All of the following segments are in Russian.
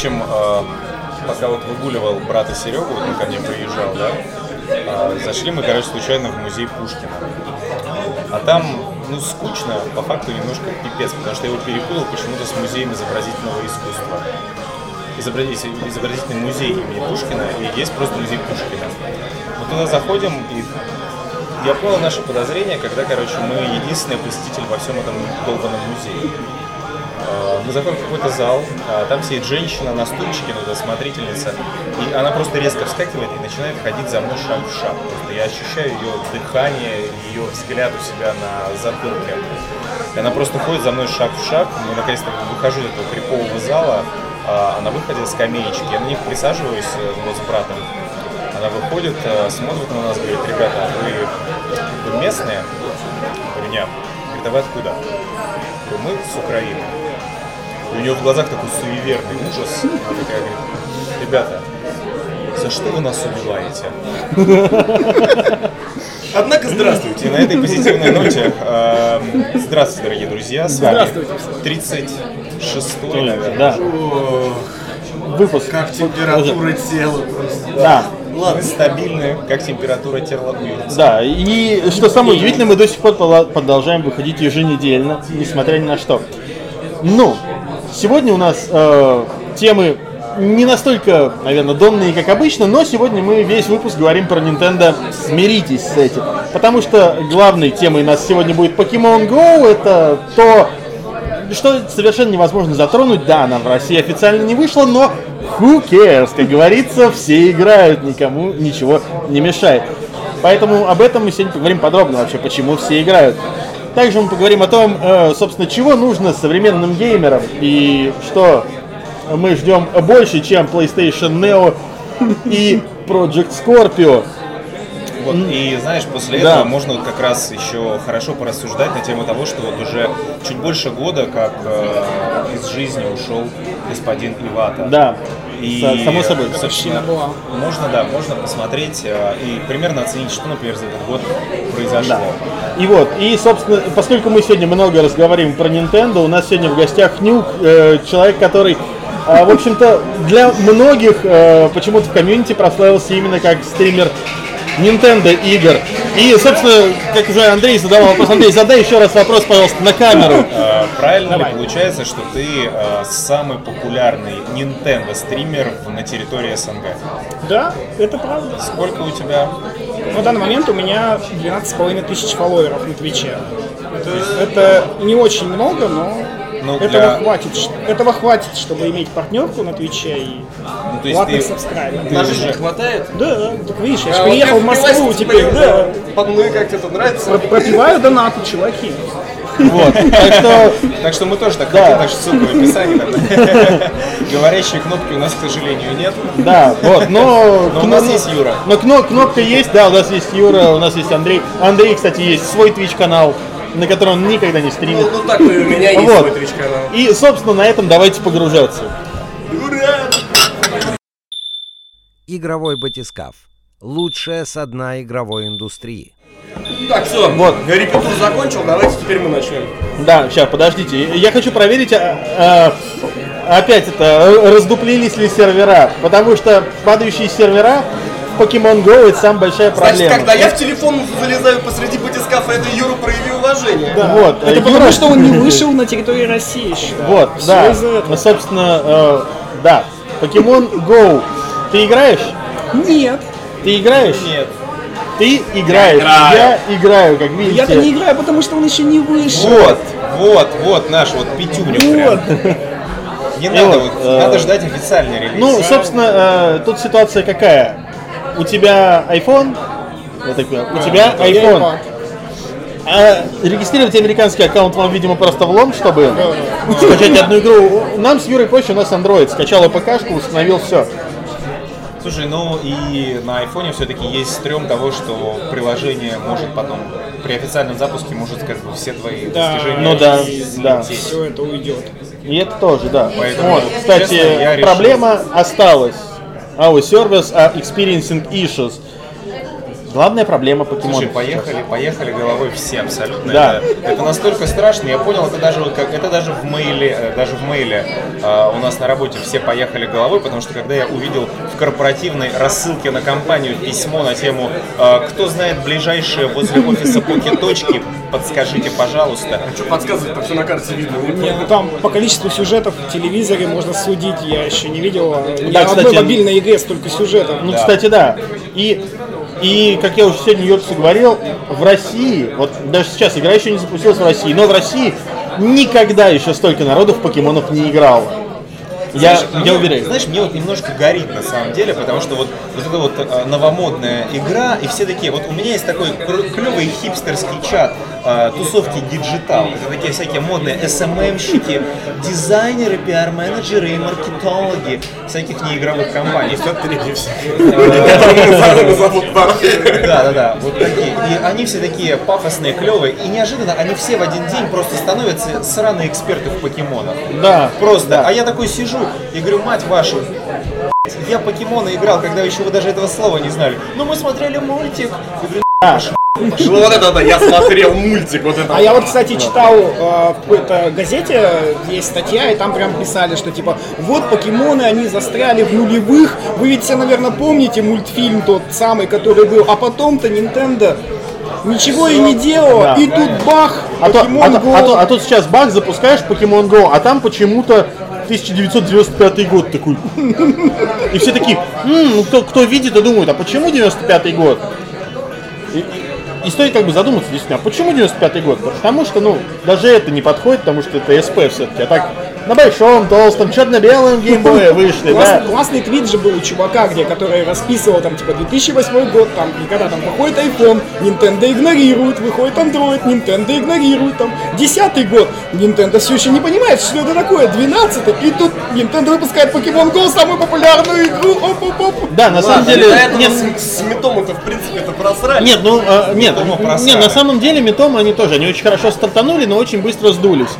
общем, э, пока вот выгуливал брата Серегу, вот он ко мне приезжал, да, э, зашли мы, короче, случайно в музей Пушкина. А там, ну, скучно, по факту немножко пипец, потому что я его перепутал почему-то с музеем изобразительного искусства. Изобразитель- Изобразительный музей имени Пушкина, и есть просто музей Пушкина. Мы туда заходим, и я понял наше подозрение, когда, короче, мы единственный посетитель во всем этом долбанном музее. Э, Мы заходим в какой-то зал, а там сидит женщина на стульчике, ну, это смотрительница, и она просто резко вскакивает и начинает ходить за мной шаг в шаг. Просто я ощущаю ее дыхание, ее взгляд у себя на затылке. И она просто ходит за мной шаг в шаг. Мы наконец-то выхожу из этого крипового зала, а на выходе скамеечки. Я на них присаживаюсь э, вот с братом. Она выходит, э, смотрит на нас, говорит, ребята, вы, вы местные? Я говорю, нет. Говорит, а вы откуда? Я говорю, мы с Украины. И у нее в глазах такой суеверный ужас. Она такая говорит, ребята, за что вы нас убиваете? Однако, здравствуйте. И на этой позитивной ноте э, здравствуйте, дорогие друзья. С вами Здравствуйте. 36-й, наверное. Да, Ох, выпуск. как температура тела просто. Да, Мы стабильны, как температура тела да. И что самое удивительное, мы до сих пор продолжаем выходить еженедельно, несмотря ни на что. Ну, сегодня у нас э, темы не настолько, наверное, донные, как обычно, но сегодня мы весь выпуск говорим про Nintendo. Смиритесь с этим. Потому что главной темой у нас сегодня будет Pokemon Go. Это то, что совершенно невозможно затронуть. Да, она в России официально не вышла, но who cares? Как говорится, все играют, никому ничего не мешает. Поэтому об этом мы сегодня поговорим подробно вообще, почему все играют. Также мы поговорим о том, э, собственно, чего нужно современным геймерам и что мы ждем больше, чем PlayStation Neo и Project Scorpio. Вот, и знаешь, после Да. этого можно вот как раз еще хорошо порассуждать на тему того, что вот уже чуть больше года, как э, из жизни ушел господин Ивата. Да, И, Са- само собой. собственно, можно, да, можно посмотреть э, и примерно оценить, что, например, за этот год произошло. И вот, и, собственно, поскольку мы сегодня много разговариваем про Nintendo, у нас сегодня в гостях Нюк, э, человек, который, э, в общем-то, для многих э, почему-то в комьюнити прославился именно как стример Nintendo игр. И, собственно, как уже Андрей задавал вопрос, Андрей, задай еще раз вопрос, пожалуйста, на камеру. Правильно ли получается, что ты э, самый популярный Nintendo стример на территории СНГ? Да, это правда. Сколько у тебя? На данный момент у меня 12,5 тысяч фолловеров на Твиче. Это, это не очень много, но Ну, этого, для- хватит, этого хватит, чтобы иметь партнерку на Твиче и Ну, то есть платных ты, сабскрайберов. На уже- жизнь хватает? Да, так видишь, я же А приехал в Москву теперь, да. Под ну и как тебе это нравится? Про- Пропиваю донаты, чуваки. Вот. Так что, Так что мы тоже так Да. хотим, так что ссылка в описании. там. Говорящие кнопки у нас, к сожалению, нет. да, вот, но... Но у нас есть Юра. Но кно- кнопка есть, да, у нас есть Юра, у нас есть Андрей. Андрей, кстати, есть свой Twitch канал, на котором он никогда не стримит. Ну, ну так и у меня есть Вот. свой Twitch канал. И, собственно, на этом давайте погружаться. Игровой батискаф. Лучшее со дна игровой индустрии. Так, все, Вот. репетур закончил, давайте теперь мы начнем. Да, сейчас, подождите. Я хочу проверить, а, а, опять это, э, раздуплились ли сервера. Потому что падающие сервера в Pokemon Go это самая большая Значит, проблема. когда я в телефон залезаю посреди батискафа, это Юра прояви уважение. Вот, Это э, потому, Юра- что он не вышел на территорию России еще. Вот, Всё да. Ну, Собственно, э, да. Pokemon Go. Ты играешь? Нет, Ты играешь? Нет. Ты играешь. играю. Я играю, как видите. я-то не играю, потому что он еще не вышел. Вот, вот, вот наш вот пятюню Вот. прям. Не И надо, вот, вот, э, надо ждать официальный релиз. Ну, собственно, э, тут ситуация какая? У тебя iPhone, я так понимаю, у тебя Я iPhone. iPad. А регистрировать американский аккаунт вам, видимо, просто влом, чтобы скачать одну игру. Нам с Юрой проще, у нас Android. Скачал АПКшку, установил все. Слушай, ну и на айфоне все-таки есть стрём того, что приложение может потом при официальном запуске может как бы все твои Да. достижения Ну да, да. Все это уйдет. И это тоже, да. Поэтому, вот, кстати, честно, я решил- проблема осталась. Our service are experiencing issues. Главная проблема покемонов. Слушай, поехали, поехали головой все абсолютно. Да. Это, это настолько страшно. Я понял, это даже вот как это даже в мейле, э, даже в мейле э, у нас на работе все поехали головой, потому что когда я увидел в корпоративной рассылке на компанию письмо на тему э, «Кто знает ближайшие возле офиса поки-точки, подскажите, пожалуйста». Что подсказывает, там все на карте видно. Не, ну там по количеству сюжетов в телевизоре можно судить, я еще не видел ни Да, одной кстати, мобильной игре столько сюжетов. Ну, кстати, да. И, и, как я уже сегодня Йорксу говорил, в России, вот даже сейчас игра еще не запустилась в России, но в России никогда еще столько народу в покемонов не играло. Я, Знаешь, я мне- уверен. Знаешь, мне вот немножко горит на самом деле, потому что вот, вот эта вот э, новомодная игра, и все такие, вот у меня есть такой клевый хипстерский чат э, тусовки digital. Это такие всякие модные SMM-щики, дизайнеры, пиар-менеджеры и маркетологи всяких неигровых компаний. Все третьи все. Да, да, да, вот такие. И они все такие пафосные, клевые, и неожиданно они все в один день просто становятся сраные эксперты в покемонах. Да. Просто. А я такой сижу и говорю, мать вашу, я покемоны играл, когда еще вы даже этого слова не знали. Ну мы смотрели мультик. Я говорю, Ну вот это да, я смотрел мультик, вот это. А я вот, кстати, читал э, в какой-то газете, есть статья, и там прям писали, что типа, вот покемоны, они застряли в нулевых, вы ведь все, наверное, помните мультфильм тот самый, который был, а потом-то Nintendo ничего и не делала, Да. и тут бах, А то, а, Go. а то- а тут сейчас баг, запускаешь Pokemon Go, а там почему-то 1995 год такой. И все такие, «М, ну кто, кто видит и думает, а почему 95 год? И, и- стоит как бы задуматься действительно, а почему 95 год? Потому что, ну, даже это не подходит, потому что это СП все-таки. А так на большом, толстом, черно-белом геймбое вышли, Класс- да. Классный твит же был у чувака, где который расписывал там типа 2008 год, там, и когда там выходит iPhone, Nintendo игнорирует, выходит Android, Nintendo игнорирует, там, 10 год, Nintendo все еще не понимает, что это такое, 12 и тут Nintendo выпускает Pokemon Go, самую популярную игру, оп-оп-оп. Да, на самом деле... Нет, с, с Митомом-то, в принципе, это просрали. Нет, ну э, нет, нет, на самом деле метомы они тоже, они очень хорошо стартанули, но очень быстро сдулись.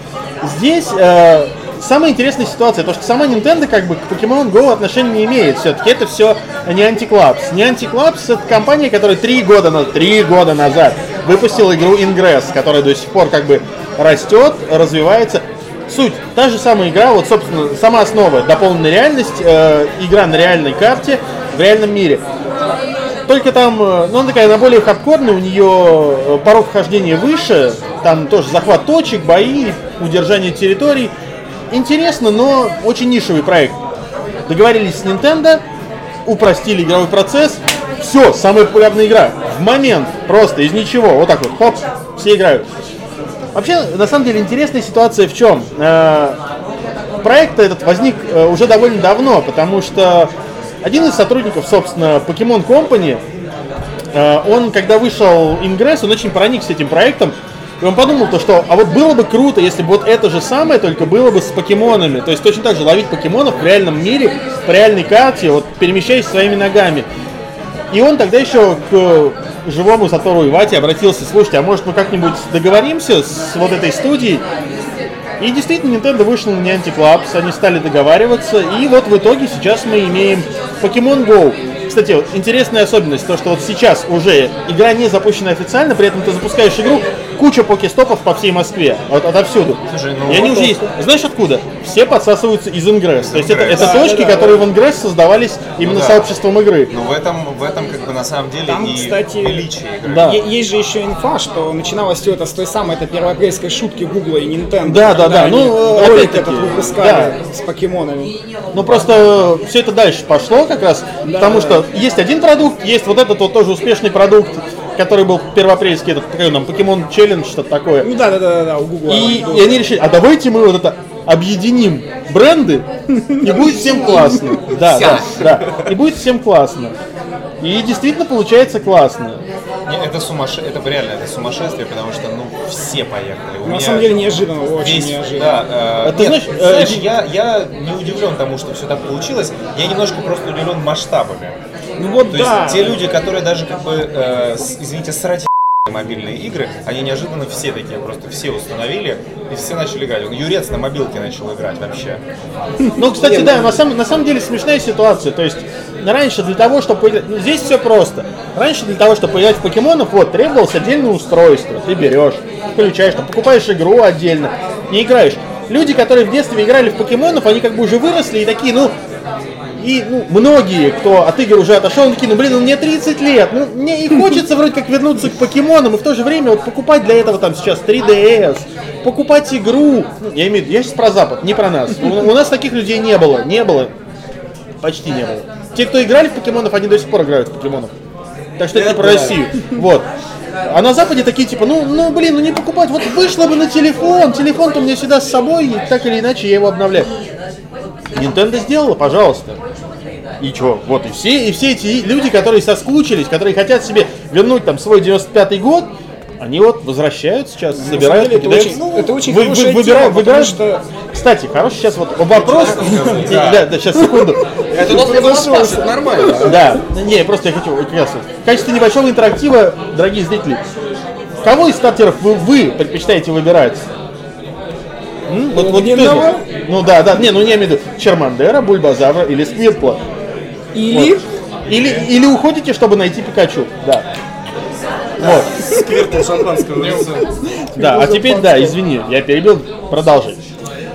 Здесь э, самая интересная ситуация, то что сама Nintendo как бы к Pokemon Go отношения не имеет. Все-таки это все не антиклапс. Не антиклапс это компания, которая три года, на, три года назад выпустила игру Ingress, которая до сих пор как бы растет, развивается. Суть, та же самая игра, вот, собственно, сама основа, дополненная реальность, э, игра на реальной карте в реальном мире. Только там, э, ну, она такая, она более хардкорная, у нее э, порог вхождения выше, там тоже захват точек, бои, удержание территорий. Интересно, но очень нишевый проект. Договорились с Nintendo, упростили игровой процесс. Все, самая популярная игра. В момент, просто из ничего, вот так вот, хоп, все играют. Вообще, на самом деле, интересная ситуация в чем? Э, проект этот возник э, уже довольно давно, потому что один из сотрудников, собственно, Pokemon Company, э, он, когда вышел Ingress, он очень проникся этим проектом, и он подумал то, что, а вот было бы круто, если бы вот это же самое, только было бы с покемонами. То есть точно так же ловить покемонов в реальном мире, по реальной карте, вот перемещаясь своими ногами. И он тогда еще к живому Сатору Ивате обратился, слушайте, а может мы как-нибудь договоримся с вот этой студией? И действительно, Nintendo вышел на Niantic Labs, они стали договариваться, и вот в итоге сейчас мы имеем Pokemon Go. Кстати, вот интересная особенность, то, что вот сейчас уже игра не запущена официально, при этом ты запускаешь игру, куча покестопов по всей Москве, от, отовсюду. Слушай, ну и они вот уже есть. Знаешь откуда? Все подсасываются из Ingress. То есть это, Ingress. это Да, точки, да, да, которые в Ingress создавались именно да. сообществом игры. Ну в этом, в этом как бы на самом деле Там, и кстати, величие игры. Да. Есть же еще инфа, что начиналось все это с той самой этой первоапрельской шутки Гугла и Nintendo. Да, да, да, ну, ролик этот выпускали с покемонами. Ну просто все это дальше пошло как раз, потому что есть один продукт, есть вот этот вот тоже успешный продукт, который был первоапрельский, этот какой он там, Pokemon Challenge, что-то такое. Ну да, да, да, да, у Гугла. И, и они решили, а давайте мы вот это объединим бренды, и будет всем классно. Да, да, да. И будет всем классно. И действительно получается классно. Не, это сумасшествие, это реально это сумасшествие, потому что ну все поехали. У На меня самом деле неожиданно, очень весь- неожиданно. Да, э, А ты нет, знаешь, э, знаешь, я, я не удивлен тому, что все так получилось. Я немножко просто удивлен масштабами. Ну вот То да. есть те люди, которые даже как бы, э, с- извините, срать мобильные игры, они неожиданно все такие, просто все установили и все начали играть. Он Юрец на мобилке начал играть вообще. Ну, кстати, да, на самом, на самом деле смешная ситуация. То есть, раньше для того, чтобы поиграть... ну, здесь все просто. Раньше для того, чтобы поиграть в покемонов, вот, требовалось отдельное устройство. Ты берешь, включаешь, там, покупаешь игру отдельно, не играешь. Люди, которые в детстве играли в покемонов, они как бы уже выросли и такие, ну, и ну, многие, кто от игр уже отошел, они такие, ну блин, ну мне 30 лет, ну мне и хочется вроде как вернуться к покемонам, и в то же время вот покупать для этого там сейчас 3DS, покупать игру, ну, я имею в виду, я сейчас про Запад, не про нас. У, у нас таких людей не было, не было, почти не было. Те, кто играли в покемонов, они до сих пор играют в покемонов. Так что это не про Россию. Вот. А на Западе такие типа, ну, ну блин, ну не покупать, вот вышло бы на телефон, телефон-то у меня всегда с собой, и так или иначе я его обновляю. Nintendo сделала, пожалуйста. И чё? Вот и все, и все эти люди, которые соскучились, которые хотят себе вернуть там свой 95-й год, они вот возвращают сейчас, На собирают, деле, это очень, это очень Вы- хорошая вы- тема, потому что Кстати, хороший сейчас вот вопрос. Да, да, сейчас секунду. Это это нормально. Да, не, просто я хочу вот, в качестве небольшого интерактива, дорогие зрители, кого из стартеров вы, вы предпочитаете выбирать? М? Вот, вот Ни кто из одного? вас? Ну да, да, не, ну я имею в виду Чермандера, Бульбазавра или Сквиртла. или Или, или уходите, чтобы найти Пикачу. Да. Вот. Сквиртл шампанского. Да, а теперь, да, извини, я перебил, продолжи.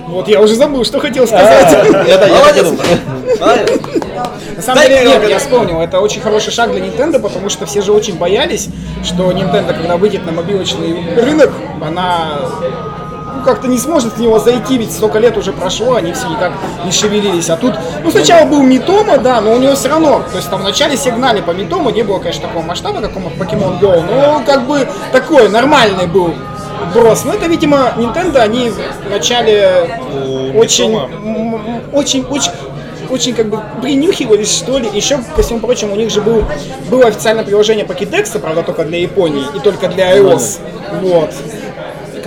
вот я уже забыл, что хотел сказать. Я, да, я. На самом деле, нет, я вспомнил, это очень хороший шаг для Nintendo, потому что все же очень боялись, что Nintendo, когда выйдет на мобилочный рынок, она ну, как-то не сможет в него зайти, ведь столько лет уже прошло, они все никак не шевелились. А тут, ну, сначала был Митома, да, но у него все равно, то есть там вначале сигнали по Митому, не было, конечно, такого масштаба, как у Pokemon Go, но как бы такой нормальный был брос. Но это, видимо, Nintendo, они вначале очень, очень, очень, очень как бы принюхивались, что ли. Еще, ко всему прочему, у них же был, было официальное приложение Pokédex, правда, только для Японии и только для iOS. Вот.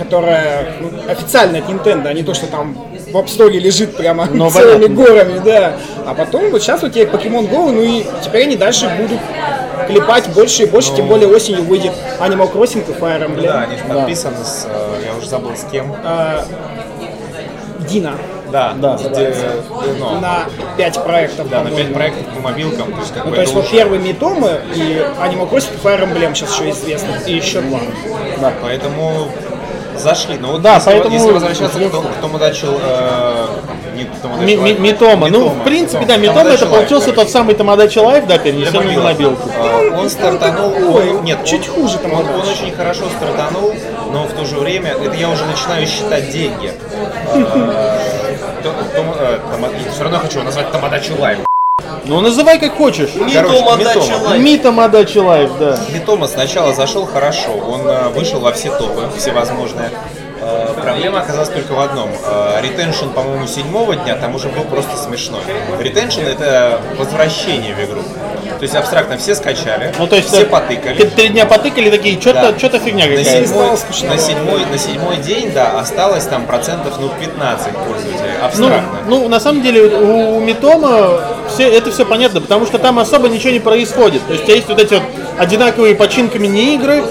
Которое ну, официально от Nintendo, а не то, что там в App Store лежит прямо Ну, целыми понятно. горами, да. А потом, вот сейчас у тебя Pokemon Go, ну и теперь они дальше будут клепать больше и больше, тем более осенью выйдет Animal Crossing и Fire Emblem. Да, они же подписаны с, э, я уже забыл с кем. А, Дина Да, Да. где, ну, на 5 проектов. да, на по-моему. 5 проектов по мобилкам, то есть как Ну, то есть вот уже- первый Митомы и Animal Crossing и Fire Emblem сейчас еще известны. И еще два. Поэтому зашли. Но вот Да, если, поэтому- если возвращаться к тому, к тому начал, э, не Mii- mii- Miitomo. Ну, в принципе, да, Miitomo это получился тот самый Tomodachi Life, да, перенесенный на мобилку. А, Он стартанул, он- нет, чуть хуже он, Тамагочи. он очень хорошо стартанул, но в то же время, это я уже начинаю считать деньги. Все равно хочу его назвать Tomodachi Life. Ну, называй как хочешь. Miitomo Miitomo. дачи Life. Miitomodachi Life, да. Miitomo сначала зашел хорошо, он э, вышел во все топы, всевозможные. Э, Проблема оказалась только в одном. Э, Retention, по-моему, седьмого дня там уже был просто смешной. Retention это возвращение в игру. То есть абстрактно все скачали, Ну, то есть все потыкали. Три дня потыкали такие, что-то Да. что-то фигня На седьмой, на, седьмой, на седьмой день, да, осталось там процентов, ну, 15 пользователей, Ну, абстрактно. ну, на самом деле, у, у Митома все, это все понятно, потому что там особо ничего не происходит. То есть у тебя есть вот эти вот одинаковые починка мини-игры,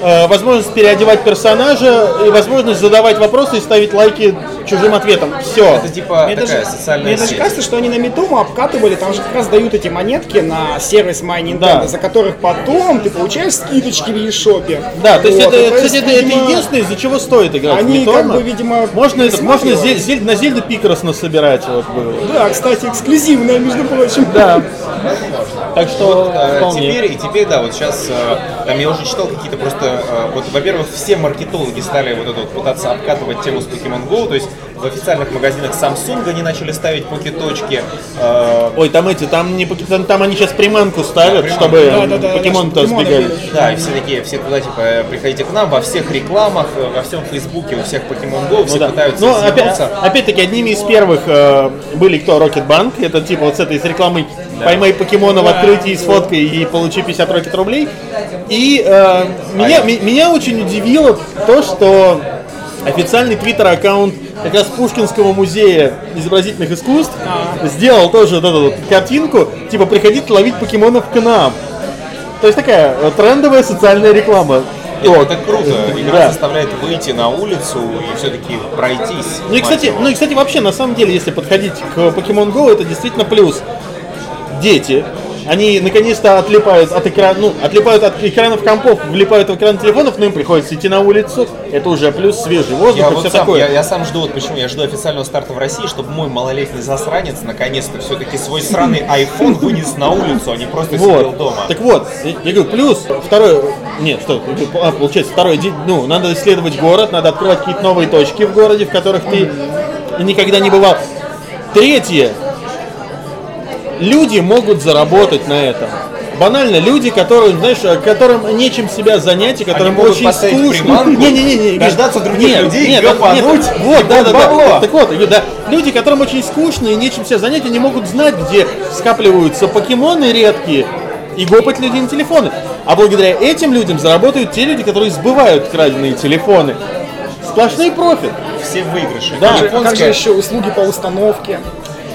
э, возможность переодевать персонажа и возможность задавать вопросы и ставить лайки чужим ответам. Все. это типа Мне такая даже, социальная мне даже сеть. кажется, что они на Митому обкатывали, там же как раз дают эти монетки на сервис My Nintendo, Да. за которых потом ты получаешь скидочки в eShop. Да, то есть Вот, это, кстати, есть, это, это видимо, единственное, из-за чего стоит играть Они как бы, видимо, можно, можно. Зель- Зель- на Зельду Пикрос насобирать. Вот. Да, кстати, эксклюзивная, между прочим. да. Так что Э, вполне. Теперь, и теперь, да, вот сейчас, э, там я уже читал какие-то просто, э, вот, во-первых, все маркетологи стали вот это вот пытаться обкатывать тему с Pokemon Go, то есть в официальных магазинах Samsung они начали ставить покеточки, э, Ой, там эти, там не там, там они сейчас приманку ставят, Да, чтобы Да-да-да, покемон-то да, чтобы сбегали. да, и все такие, все туда, типа, приходите к нам, во всех рекламах, во всем Фейсбуке, у всех Pokemon Go, все да. пытаются Ну, опять, опять-таки, одними из первых э, были кто? Rocket Bank. Это типа вот с этой с рекламой «Поймай покемона в открытии с фоткой и получи 50 Rocket рублей». И э, меня, ми- меня очень удивило то, что официальный твиттер-аккаунт как раз Пушкинского музея изобразительных искусств сделал тоже вот эту вот картинку, типа «Приходите ловить покемонов к нам». То есть такая э, трендовая социальная реклама. Это, ТикТок. это круто. Игра Да. заставляет выйти на улицу и все-таки пройтись. Ну и, кстати, его. ну и, кстати, вообще, на самом деле, если подходить к Pokemon Go, это действительно плюс. Дети, они наконец-то отлипают от экрана, ну, отлипают от экранов компов, влипают в экран телефонов, но им приходится идти на улицу. Это уже плюс свежий воздух Я и вот все сам, такое. я, я сам жду, вот почему я жду официального старта в России, чтобы мой малолетний засранец наконец-то все-таки свой сраный iPhone вынес на улицу, а не просто сидел Вот. дома. Так вот, я, говорю, плюс второй, нет, что, а, получается, второй ну, надо исследовать город, надо открывать какие-то новые точки в городе, в которых ты никогда не бывал. Третье, люди могут заработать на этом. Банально, люди, которые, знаешь, э, которым нечем себя занять, и которым могут очень скучно. приманку, Не-не-не, дождаться других нет, людей, нет, гребануть, нет, вот, да, да, да. бабло. Так вот, да, люди, которым очень скучно и нечем себя занять, они могут знать, где скапливаются покемоны редкие, и гопать людей на телефоны. А благодаря этим людям заработают те люди, которые сбывают краденые телефоны. Сплошной профит. Все выигрыши. Да. А как же Японская еще услуги по установке?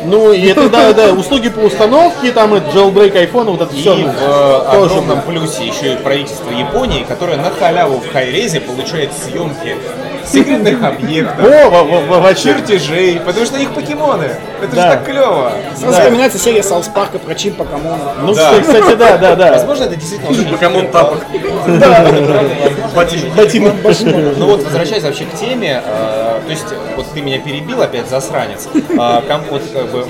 Ну, и это, да, да, услуги по установке, там, это jailbreak айфона, вот это И все. в э, огромном плюсе еще и правительство Японии, которое на халяву в хайрезе получает съемки секретных объектов, О, во- во- во- вообще. чертежей, потому что их покемоны. Это Да. же так клево. Сразу вспоминается серия South Park а про Чинпокомона. Ну, Да. кстати, да, да, да. Возможно, это действительно очень Покемон тапок. Ботинок. Ну вот, возвращаясь вообще к теме, э, то есть, вот ты меня перебил опять, засранец. Э, ком- вот как бы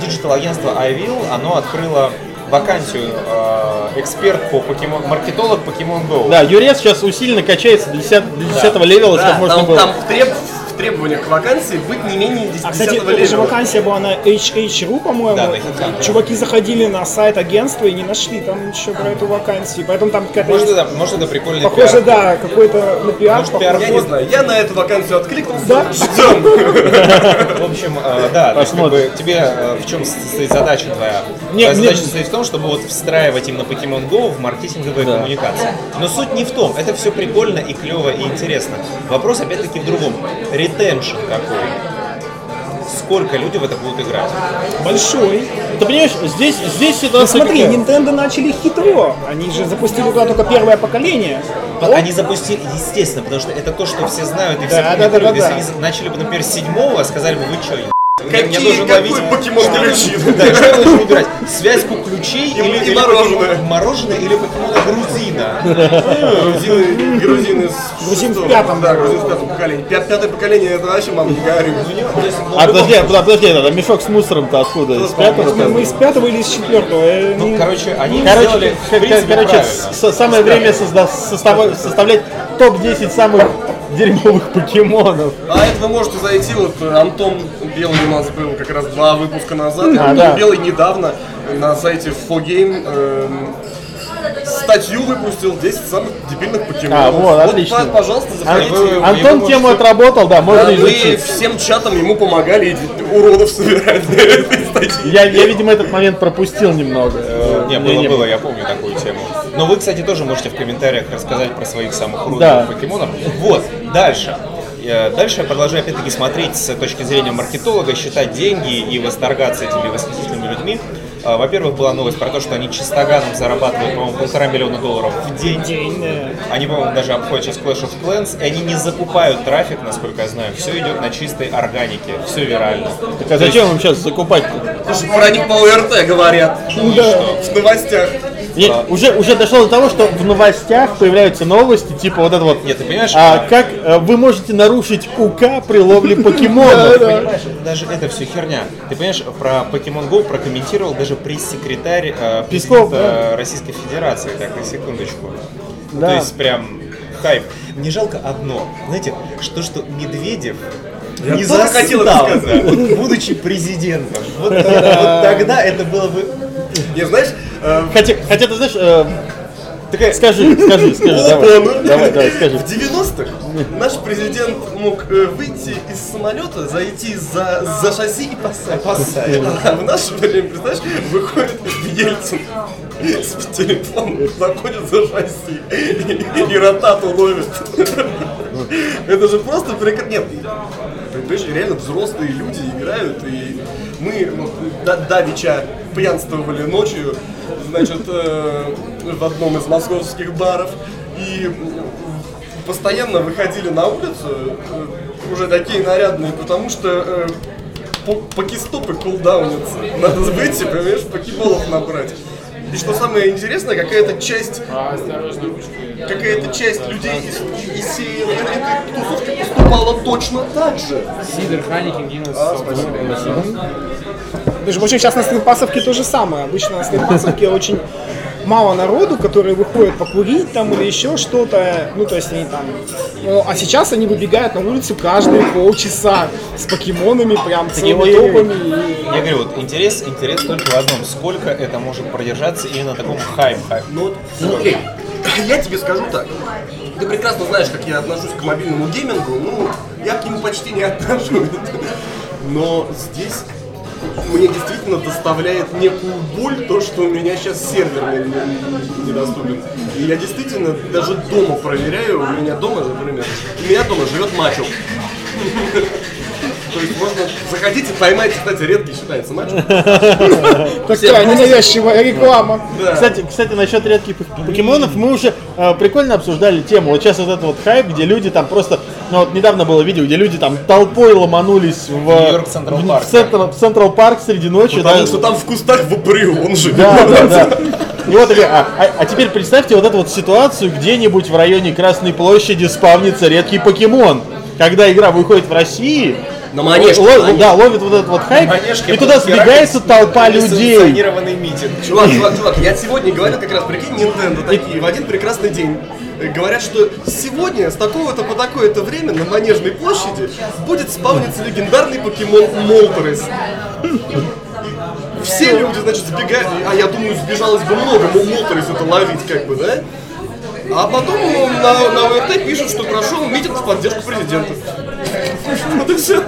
digital-агентство iWill, оно открыло вакансию э, эксперт по покемон, маркетолог Pokemon Go. Да, Юрец сейчас усиленно качается до 10, до 10 level а, Да, чтобы можно там, было. там в, треб- в требованиях к вакансии быть не менее 10 А, кстати, эта же вакансия была на HH.ru, по-моему. Да, на да. Чуваки заходили на сайт агентства и не нашли там ничего про эту вакансию. Поэтому там какая-то Может, есть- это, может, это прикольный Похоже, пиар. да, какой-то на пиар. Может, пиар- Я не знаю, я на эту вакансию откликнулся. Да? Ждем. В общем, э, да, Посмотрим. тебе э, в чем состоит задача твоя? Не, твоя не- задача состоит в том, чтобы вот встраивать именно Pokemon Go в маркетинговые коммуникации. Но суть не в том, это все прикольно и клево и интересно. Вопрос опять-таки в другом. Ретеншн какой? Сколько люди в это будут играть? Большой. Ты понимаешь, здесь, здесь Ну ситуация смотри, какая? Nintendo начали хитро. Они же запустили туда только первое поколение. Они запустили, естественно, потому что это то, что все знают и все Да, да, да, комментируют. да, Если они начали бы, например, с седьмого, сказали бы, вы что, Какие, какой покемон ключи? Да, что я должен выбирать? Связку ключей или, и или мороженое. покемон- мороженое или покемона грузина? Грузины, грузины с... Грузин в пятом. Да, грузин в пятом поколении. Пят- Пятое поколение, это вообще мама не говорю. А подожди, а подожди, это мешок с мусором-то откуда? Из пятого? Мы, мы из пятого или из четвертого? Ну, короче, они Короче, сделали, в кор- принципе, короче, самое время составлять топ-10 самых дерьмовых покемонов. А это вы можете зайти, вот э, Антон Белый у нас был как раз два выпуска назад, А, Антон да. Белый недавно на сайте 4Game эм, статью выпустил 10 самых дебильных покемонов. А, вот, отлично. так, пожалуйста, заходите. вы- Антон его тему можете- отработал, да, можно Да, мы изучить. всем чатом ему помогали эти уродов собирать для этой статьи. Я, я, видимо, этот момент пропустил немного. Э, Не, было, не было, я помню такую тему. Но вы, кстати, тоже можете в комментариях рассказать про своих самых крутых Да. покемонов. Вот, дальше. Э, Дальше я продолжаю опять-таки смотреть с точки зрения маркетолога, считать деньги и восторгаться этими восхитительными людьми. Э, Во-первых, была новость про то, что они чистоганом зарабатывают, по-моему, полтора миллиона долларов в день. День, да. Они, по-моему, даже обходят сейчас Clash of Clans, и они не закупают трафик, насколько я знаю. Все идет на чистой органике, все вирально. Так а зачем им сейчас закупать-то? Слушай, про них по ОРТ говорят. В новостях. Не, уже, уже дошло до того, что в новостях появляются новости, типа вот это вот. Нет, ты понимаешь, А а- как э, вы можете нарушить УК при ловле покемонов? Понимаешь, даже это все херня. Ты понимаешь, про Pokemon Go прокомментировал даже пресс-секретарь э, Песков, Российской Федерации, так, на секундочку. Ну. То есть прям хайп. Мне жалко одно. Знаете, что что Медведев не тоже хотел это застал, сказать. да, вот будучи президентом. Вот тогда это было бы... Не, знаешь, э, Хотя, хотя ты знаешь, э, Такая, скажи, скажи, скажи, давай, давай, давай, скажи. В 90-х наш президент мог э, выйти из самолета, зайти за, за шасси и посадить. Посадить. А в наше время, представляешь, выходит Ельцин с телефоном, заходит за шасси и, и ротату ловит. Это же просто прекрасно. Нет, понимаешь, реально взрослые люди играют, и мы да- давеча пьянствовали ночью, значит, э, в одном из московских баров, И постоянно выходили на улицу, э, уже такие нарядные, потому что э, покестопы кулдаунятся. Надо выйти, понимаешь, покеболов набрать. И что самое интересное, какая-то часть какая-то часть людей из, из этой тусовки поступала точно так же. Сидор Ханикин кинулся. А, спасибо. Даже, в общем, сейчас на стритпассовке то же самое. Обычно на стритпассовке очень мало народу, которые выходят покурить там или еще что-то. Ну, то есть они там... ну, а сейчас они выбегают на улицу каждые полчаса с покемонами, прям целыми толпами. и- Я говорю, вот интерес, интерес только в одном. Сколько это может продержаться именно на таком хайп хайп. Ну смотри, я тебе скажу так. Ты прекрасно знаешь, как я отношусь к мобильному геймингу. Ну, я к нему почти не отношусь. Но здесь мне действительно доставляет некую боль то, что у меня сейчас сервер не- не- недоступен. И я действительно даже дома проверяю, у меня дома, например, у меня дома живет мачо. То есть можно заходите, поймайте, кстати, редкий считается мачо. Такая ненавязчивая реклама. Кстати, кстати, насчет редких пок- покемонов, мы уже э, прикольно обсуждали тему. Вот сейчас вот этот вот хайп, где люди там просто, ну вот недавно было видео, где люди там толпой ломанулись в New York Central Park, в Central, в Central Park среди ночи. Потому да. что там в кустах Вапореон, он живет. Да, да, да. И вот, а, а- а теперь представьте вот эту вот ситуацию, где-нибудь в районе Красной площади спавнится редкий покемон. Когда игра выходит в России, На манежке, ло- на манежке. да, ловит вот этот вот хайп, Манежки и туда сбегается толпа людей. Митинг. Чувак, чувак, чувак, я сегодня говорил как раз, прикинь, Nintendo такие, в один прекрасный день. Говорят, что сегодня с такого-то по такое-то время на Манежной площади будет спавниться легендарный покемон Молторес. Все люди, значит, сбегают, а я думаю, сбежалось бы много, мол, Молторес это ловить, как бы, да? А потом на, на ОРТ пишут, что прошел митинг в поддержку президента. Вот и все.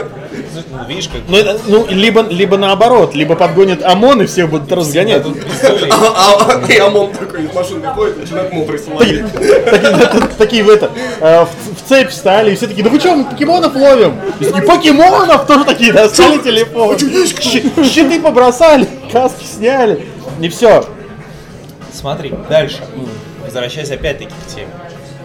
Ну, видишь, как Ну, это, ну, либо, либо наоборот, либо подгонят ОМОН и всех будут разгонять. пиздюлей. А, а, и ОМОН такой из машины выходит, начинает Молторес ловить. Такие, в это, э, в, цепь встали, и все такие, да вы что, мы покемонов ловим? И покемонов тоже такие, достали телефон, щи- щиты побросали, каски сняли, и все. Смотри, дальше. Возвращаясь опять-таки к теме.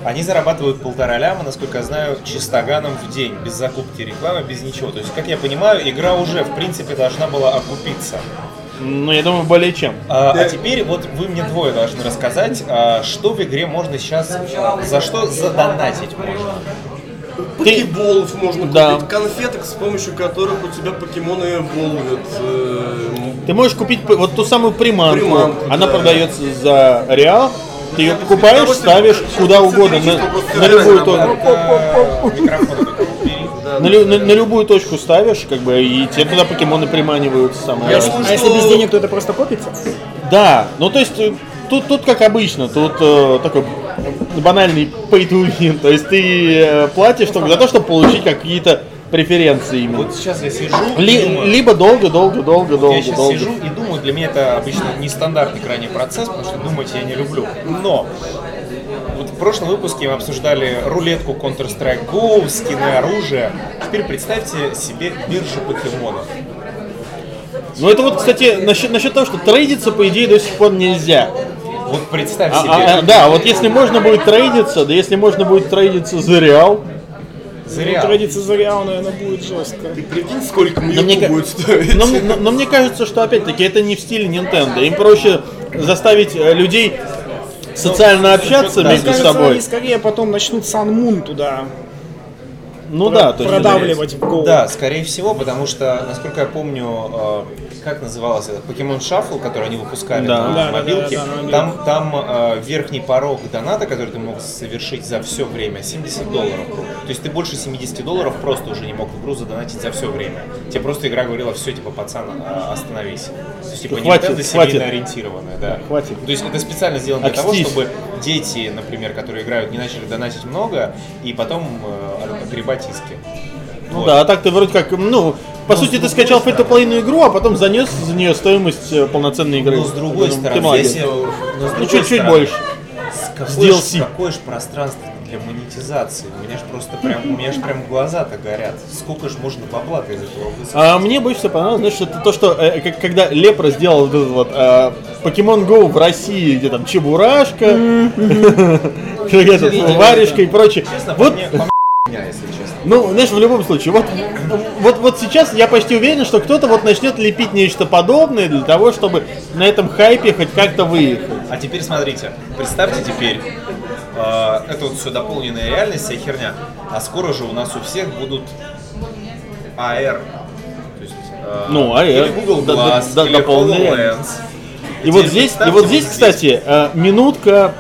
Они зарабатывают полтора ляма, насколько я знаю, чистоганом в день, без закупки рекламы, без ничего. То есть, как я понимаю, игра уже, в принципе, должна была окупиться. Ну, я думаю, более чем. А, а теперь вот вы мне двое должны рассказать, а, что в игре можно сейчас, за что задонатить можно. Покеболов можно Да. купить, конфеток, с помощью которых у тебя покемоны эволвят. Э, Ты можешь купить вот ту самую приманку, Приманку, она да. продается за реал, ты ее покупаешь, ставишь куда угодно, на, на любую точку. На, на- на любую точку ставишь, как бы, и тебе туда покемоны приманиваются слышал, А если без денег, то это просто копится? Да, ну то есть э, тут, тут как обычно, тут э, такой банальный pay to win, то есть ты э, платишь только за то, чтобы получить какие-то преференции именно. Вот сейчас я сижу Ли- думаю, либо долго, долго, долго, я долго, сейчас долго. сижу и думаю, для меня это обычно нестандартный крайний процесс, потому что думать я не люблю. Но вот в прошлом выпуске мы обсуждали рулетку Counter-Strike Go, скины оружия. Теперь представьте себе биржу покемонов. Ну это вот, кстати, насчет, насчет того, что трейдиться, по идее, до сих пор нельзя. Вот представь А- себе. а- а, да, вот если можно будет трейдиться, да если можно будет трейдиться за реал, Зря. Традиция за реал, наверное, будет жестко. прикинь, сколько Но мне ка- будет стоить. но, но- но мне кажется, что опять-таки это не в стиле Nintendo. Им проще заставить э, людей социально общаться между Кажется, собой. они скорее потом начнут Sun Moon туда Ну да, то есть продавливать в голову. Да, скорее всего, потому что, насколько я помню, э, как назывался этот Pokemon Shuffle, который они выпускали Да. на Да, да, мобилке, да, да, на мобилке. там, там э, верхний порог доната, который ты мог совершить за все время, 70 долларов был. То есть ты больше 70 долларов просто уже не мог в игру задонатить за все время. Тебе просто игра говорила, все, типа, пацан, а, остановись. То есть, типа, Хватит, Nintendo хватит. ориентированная, да. Хватит. То есть это специально сделано для того, чтобы дети, например, которые играют, не начали донатить много, и потом э, огребать иски. Ну Вот. да, а так ты вроде как, ну, по сути, ты скачал free to игру, а потом занес за нее стоимость э, полноценной игры. Но с другой Ну, ты стороны, молодец. если, но с Ну, другой чуть-чуть больше. с С какое, ж, DLC. какое ж пространство для монетизации. У меня ж просто прям, у меня ж прям глаза-то горят. Сколько ж можно бабла из этого высосать? А мне больше всего понравилось, знаешь, это то, что э, как- когда Лепра сделал вот этот вот э, Pokemon Go в России, где там Чебурашка, варежка и прочее. Честно, Вот по мне, по хуйня, если честно. Ну, знаешь, в любом случае, вот, вот, вот сейчас я почти уверен, что кто-то вот начнет лепить нечто подобное для того, чтобы на этом хайпе хоть как-то выехать. А теперь смотрите, представьте теперь, э, это вот все дополненная реальность, вся херня, а скоро же у нас у всех будут AR. То есть, э, Ну, AR. Или Google Да- да- Glass, да, или HoloLens. И вот здесь, и вот здесь, кстати, э, минутка,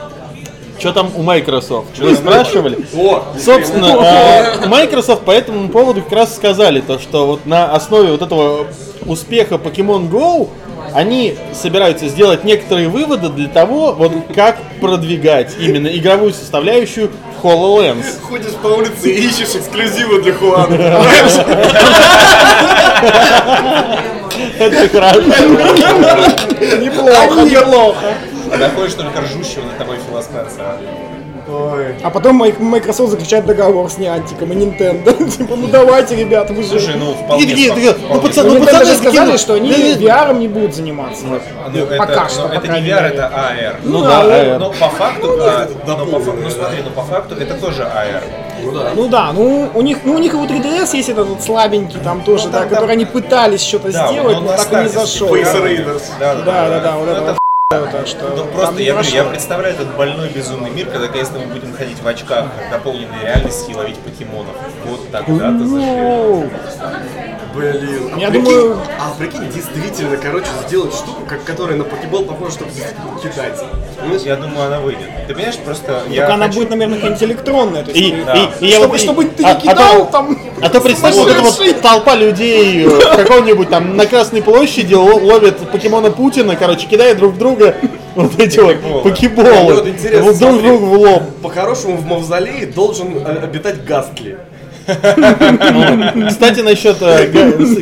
что там у Microsoft? Вы спрашивали? О, Собственно, э, Microsoft по этому поводу как раз сказали, то, что вот на основе вот этого успеха Pokemon Go они собираются сделать некоторые выводы для того, вот как продвигать именно игровую составляющую в HoloLens. Ходишь по улице и ищешь эксклюзивы для Хуана. Это хорошо. Неплохо, неплохо. А находишь только ржущего над тобой Фила Спенсера. А потом Microsoft заключает договор с Niantic и Nintendo. Типа, ну давайте, ребята, вы же... Слушай, ну вполне... Ну, пацаны, Ну, ну, пацаны, же сказали, что они Да, да, VR не будут заниматься. Ну, Пока ну, что, по это не крайней VR, это AR. Ну Ну, да, а, э, Но по факту, а, но по факту, ну смотри, ну по факту это тоже AR. Ну да, ну у них, ну у них и у 3DS есть этот вот слабенький там тоже, Ну, да, там- который они пытались что-то Да, сделать, но так и не зашел. Да. Да, да, да, да, вот Ну, это так что Ну просто я говорю, я представляю этот больной безумный мир, когда наконец-то мы будем ходить в очках, дополненной реальности и ловить покемонов. Вот тогда-то зашли. Блин. а Я прикинь- думаю- А прикинь, действительно, короче, сделать штуку, как, которая на покебол похожа, чтобы кидать. Понимаешь? Я думаю, она выйдет. Ты понимаешь, просто я Только она хочу- будет, наверное, какая-нибудь электронная. То есть, И, Да. и- и я чтобы, вот- чтобы ты а- не а то- кидал там... А то представь, вот эта вот толпа людей э, в каком-нибудь там на Красной площади ло- ловит покемона Путина, короче, кидает друг в друга вот эти вот Покеболы. покеболы. Мне вот интересно, Вот друг другу в лоб. По-хорошему в мавзолее должен э, обитать Гастли. Кстати, насчет, э,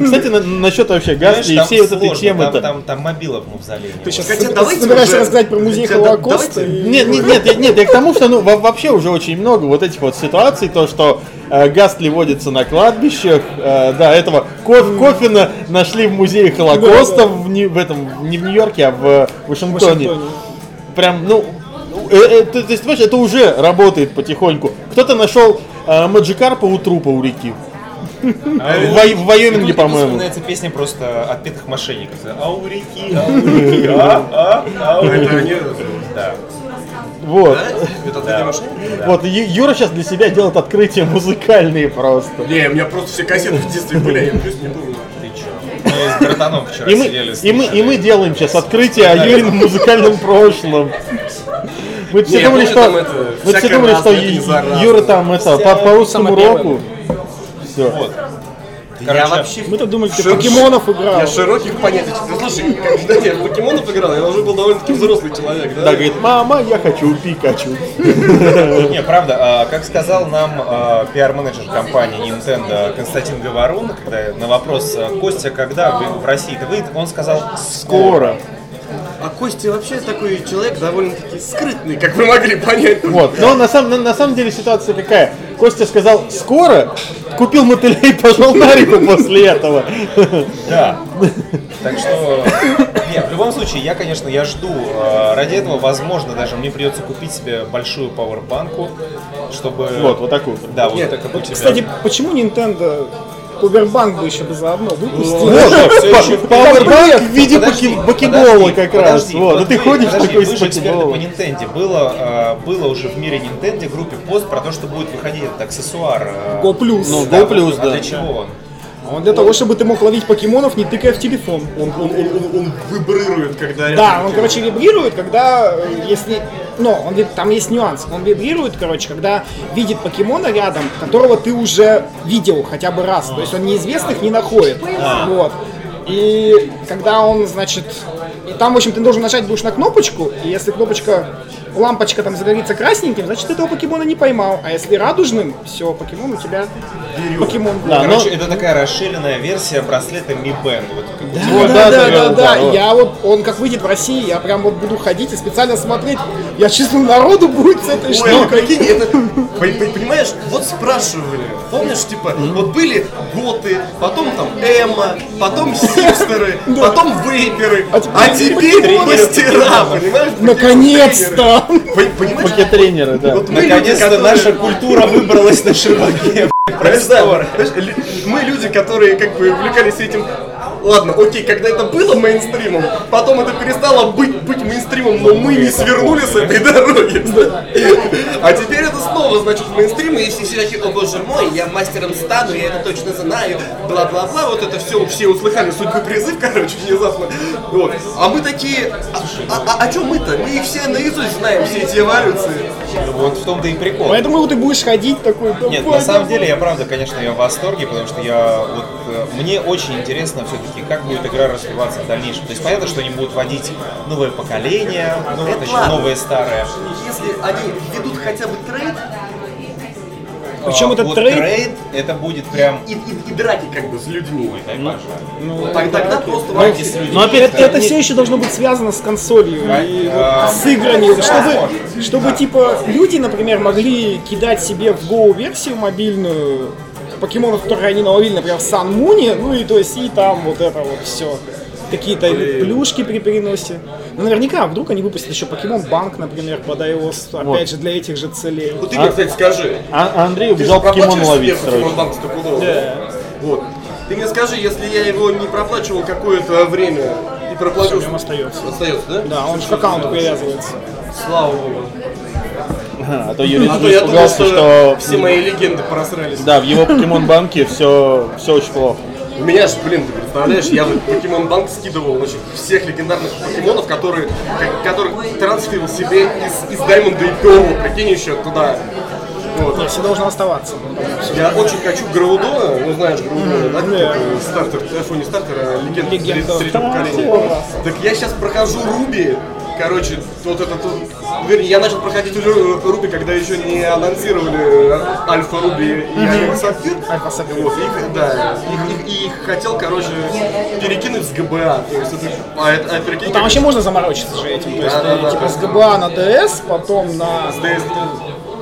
кстати, на- насчет вообще Гасли и всей вот этой темы. Там, там, там мобила в мавзолее. Ты сейчас Хотя давайте собираешься рассказать про музей Холокоста. Нет, нет, нет, я- нет, я к тому, что ну во- вообще уже очень много вот этих вот ситуаций, то, что э, Гастли водится на кладбищах, э, да, этого Коф- Кофина нашли в музее Холокоста Да, да. В, этом не в Нью-Йорке, а в Вашингтоне. Вашингтоне. Прям, ну, э, э, то, то есть, понимаешь, это уже работает потихоньку. Кто-то нашел Маджикарпа у трупа у реки. А В, Вай- в Вайоминге, по-моему. вспоминается песня просто отпетых мошенников. А у реки, а у реки, а, а, а у Это реки. они... Да. Вот. Вот, Юра сейчас для себя делает открытия музыкальные просто. Не, у меня просто все кассеты в детстве были, а я плюс не помню. Мы с братаном вчера И мы, сидели, и, мы, и мы делаем сейчас открытие о Юрином музыкальном прошлом. Мы все думали, что, мы все думали, что. Юра там это по, по русскому самое первое. року. Все. Вот. Я Короче, вообще... Мы-то думали, ты Шир- покемонов играл. Я широких понятий. Ну, слушай, когда я в покемонов играл, я уже был довольно-таки взрослый человек, да? Да, говорит, мама, я хочу Пикачу. Не, правда, а, как сказал нам а, пиар-менеджер компании Nintendo Константин Говорун, когда на вопрос Костя, когда в в России это выйдет, он сказал Скоро. А Костя вообще такой человек довольно-таки скрытный, как вы могли понять. Вот. Но на самом, на, на самом деле ситуация какая? Костя сказал скоро, купил мотыля и пошел на реку после этого. Да. Так что, нет, в любом случае, я, конечно, я жду. а, Ради этого, возможно, даже мне придется купить себе большую пауэрбанку, чтобы... Вот, вот такую. Да, вот Нет, так как у тебя. Кстати, почему Nintendo Кубербанк бы еще бы заодно выпустил? Вот, пауэрбанк в виде покебола как раз. Вот, и ты ходишь такой с эксперты по покеболом. Nintendo. Было, а, было уже в мире Nintendo группе пост про то, что будет выходить этот аксессуар. а, Go. Ну, Go а да. для чего он? Он для того, чтобы ты мог ловить покемонов, не тыкая в телефон. Он, он, он, он, он вибрирует, когда рядом Да, он, короче, вибрирует, когда, э, если, ну, он, ви- там есть нюанс, он вибрирует, короче, когда видит покемона рядом, которого ты уже видел хотя бы раз, то есть он неизвестных не находит, вот. И когда он, значит, и там, в общем, ты должен нажать будешь на кнопочку, и если кнопочка лампочка там загорится красненьким, значит ты этого покемона не поймал. А если радужным, все, покемон у тебя покемон. Да, Короче, ну- это такая расширенная версия браслета Mi Band. Вот, Да. Вот, да, да, да, да, да. Я вот, он как выйдет в России, я прям вот буду ходить и специально смотреть. Я чувствую, народу будет с этой Ой, штукой. ну прикинь, это, пон- пон- понимаешь, вот спрашивали, помнишь, типа, вот были готы, потом там эмо, потом хипстеры, потом вейперы, А а теперь теперь мастера, понимаешь? Наконец-то! Покетренеры, да. Вот Наконец-то которые- наша культура выбралась на широкие просторы. Мы люди, которые как бы увлекались этим Ладно, окей, когда это было мейнстримом, потом это перестало быть, быть мейнстримом, но мы не свернули с этой дороги. А теперь это снова, значит, мейнстрим, и все, все такие, о боже мой, я мастером стану, я это точно знаю, бла-бла-бла, вот это все, все услыхали судьбы призыв, короче, внезапно. Вот. А мы такие, а, а, а, что мы-то? Мы их все наизусть знаем, все эти эволюции. Вот в том-то и прикол. Поэтому вот ты будешь ходить такой. Нет, «Давай, на самом давай». деле я правда, конечно, я в восторге, потому что я вот э, мне очень интересно все-таки, как будет игра развиваться в дальнейшем. То есть понятно, что они будут вводить новое поколение, ну, Это точнее, ладно. новое старое. Если они введут хотя бы trade, Причем А, этот вот trade- это будет прям. и, и- и драки как бы с людьми. Дай боже. Так- Тогда просто Давайте вообще- с людьми. Ну, опять- Это, это все еще должно быть связано с консолью и вот а, с играми, чтобы, чтобы типа люди, например, могли кидать себе в Go версию мобильную покемонов, которые они наловили, например, в Сан Муне, ну и то есть и там вот это вот все. Какие-то плюшки при переносе. Но наверняка, вдруг они выпустят еще Покемон Банк, например, под iOS, опять Вот. же, для этих же целей. Вот ты мне, кстати, скажи. А Андрей убежал покемон ловить стопудово, да? Вот. Ты мне скажи, если я его не проплачивал какое-то время и проплачу... в нем остается. Остается, да? Да, он же к аккаунту привязывается. Слава богу. А то Юрий А тут то я думал, испугался, что что все мои легенды просрались. да, в его покемон банке все, все очень плохо. У меня же, блин, ты представляешь, я в Покемон Банк скидывал значит, всех легендарных покемонов, которые, ко- которых трансферил себе из, из Даймонда и Перла, прикинь, еще туда. Вот. Не, все должно оставаться. Я очень хочу Граудона, ну знаешь Граудона, да? Э, Стартер, э, фу, не стартер, а легенда, Легенда. третьего поколения. Так я сейчас прохожу Руби, короче, вот это тут, вернее, я начал проходить уже Руби, когда еще не анонсировали э, Альфа Руби и Альфа Сапфир. Альфа Сапфир. Вот, их, да, их, их- и их хотел, короче, перекинуть с ГБА. То есть это, а, это, а прикинь, Там как- вообще можно заморочиться же этим. То есть, Да, да, типа да. с ГБА на DS, потом на... DS,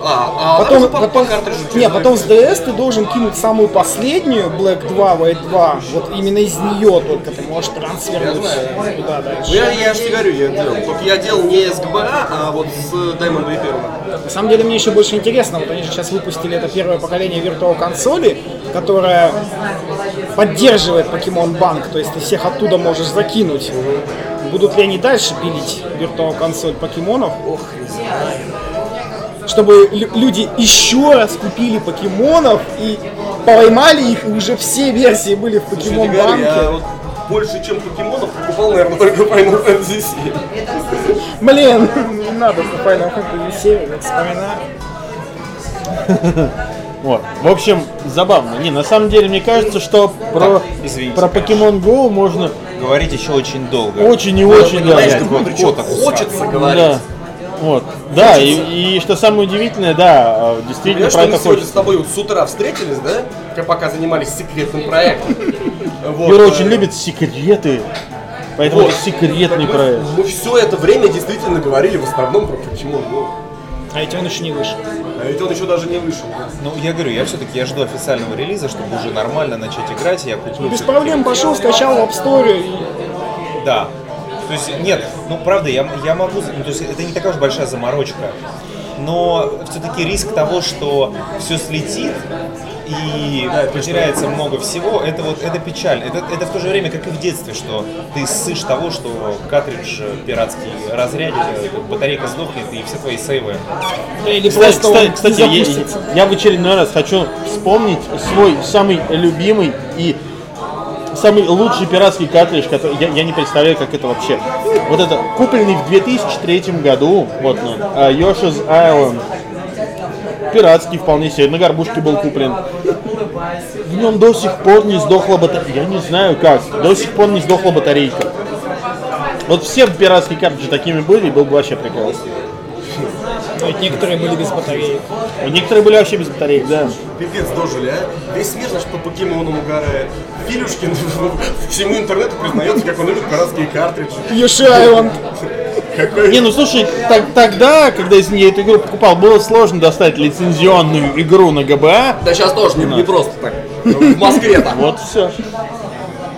А, а Потом, по, потом, по картриджу не, потом с DS ты должен кинуть самую последнюю Black 2, White 2. Вот именно из нее только ты можешь трансфернуть знаю. туда дальше. я, я же тебе говорю, я делал. Только я делал не с ГБА, а вот с и Перла. На самом деле мне еще больше интересно, вот они же сейчас выпустили это первое поколение Virtual консоли, которая поддерживает Pokemon Bank, то есть ты всех оттуда можешь закинуть. Будут ли они дальше пилить Virtual консоль покемонов? Ох, чтобы лю- люди еще раз купили покемонов и поймали их, и уже все версии были в Я Покемон я Банке. вот больше, чем покемонов, покупал, наверное, только Final Fantasy 7. Блин, не надо про Final Fantasy 7 вот вспоминать. Вот. В общем, забавно. Не, на самом деле, мне кажется, что про, извините, про. Pokemon Go можно Говорить еще очень долго. очень и очень я такой хочется говорить. Вот. Да, и, и что самое удивительное, да, а, действительно Понимаешь, про что мы это сегодня хочется. с тобой вот с утра встретились, да? Пока занимались секретным проектом. Вот, Юра э, очень любит секреты, поэтому вот. это секретный Так мы- проект. Мы все это время действительно говорили в основном про Покемон Go. А ведь он еще не вышел. А ведь он еще даже не вышел. Ну, я говорю, я все-таки я жду официального релиза, чтобы уже нормально начать играть. Я куплю Без всё-таки- проблем пошел, скачал в App Store и Да. То есть, нет, ну правда, я, я могу, ну, то есть это не такая уж большая заморочка, но все-таки риск того, что все слетит и потеряется много всего, это вот, это печаль. Это, это в то же время, как и в детстве, что ты ссышь того, что картридж пиратский разрядится, батарейка сдохнет и все твои сейвы. Да, или Кстати, кстати, кстати, я, я в очередной раз хочу вспомнить свой самый любимый и самый лучший пиратский картридж, который я, я не представляю, как это вообще. Вот это купленный в 2003 году, вот он, а, Yoshi's Island. Пиратский вполне себе, на горбушке был куплен. В нем до сих пор не сдохла батарейка. Я не знаю как. До сих пор не сдохла батарейка. Вот все пиратские картриджи такими были, и был бы вообще прекрасно. Ведь некоторые были без батареек. Некоторые были вообще без батареек, да. Пипец дожили, а? Весь мир, значит, по покемонам угорает. Филюшкин всему интернету признается, как он любит пиратские картриджи. Йоши Айленд. Какой... Не, ну слушай, так- тогда, когда я эту игру покупал, было сложно достать лицензионную игру на ГБА. Да сейчас тоже не, не просто так. В Москве там. Вот все.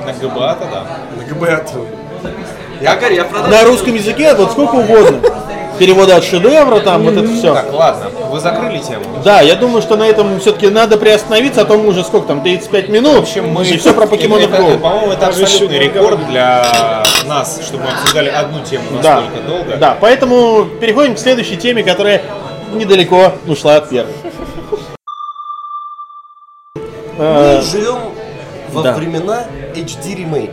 На ГБА-то, да. На ГБ. Я горя продал. На русском языке вот сколько угодно. Перевода от шедевра, там вот это все. Так, ладно, вы закрыли тему. Да, я думаю, что на этом все-таки надо приостановиться, а то мы уже сколько там, 35 минут. В общем, мы... И все про покемонов это, Go. По-моему, это абсолютный рекорд для нас, чтобы мы обсуждали одну тему Да, настолько долго. да, поэтому переходим к следующей теме, которая недалеко ушла от первой. Мы живем во да. времена HD ремейк.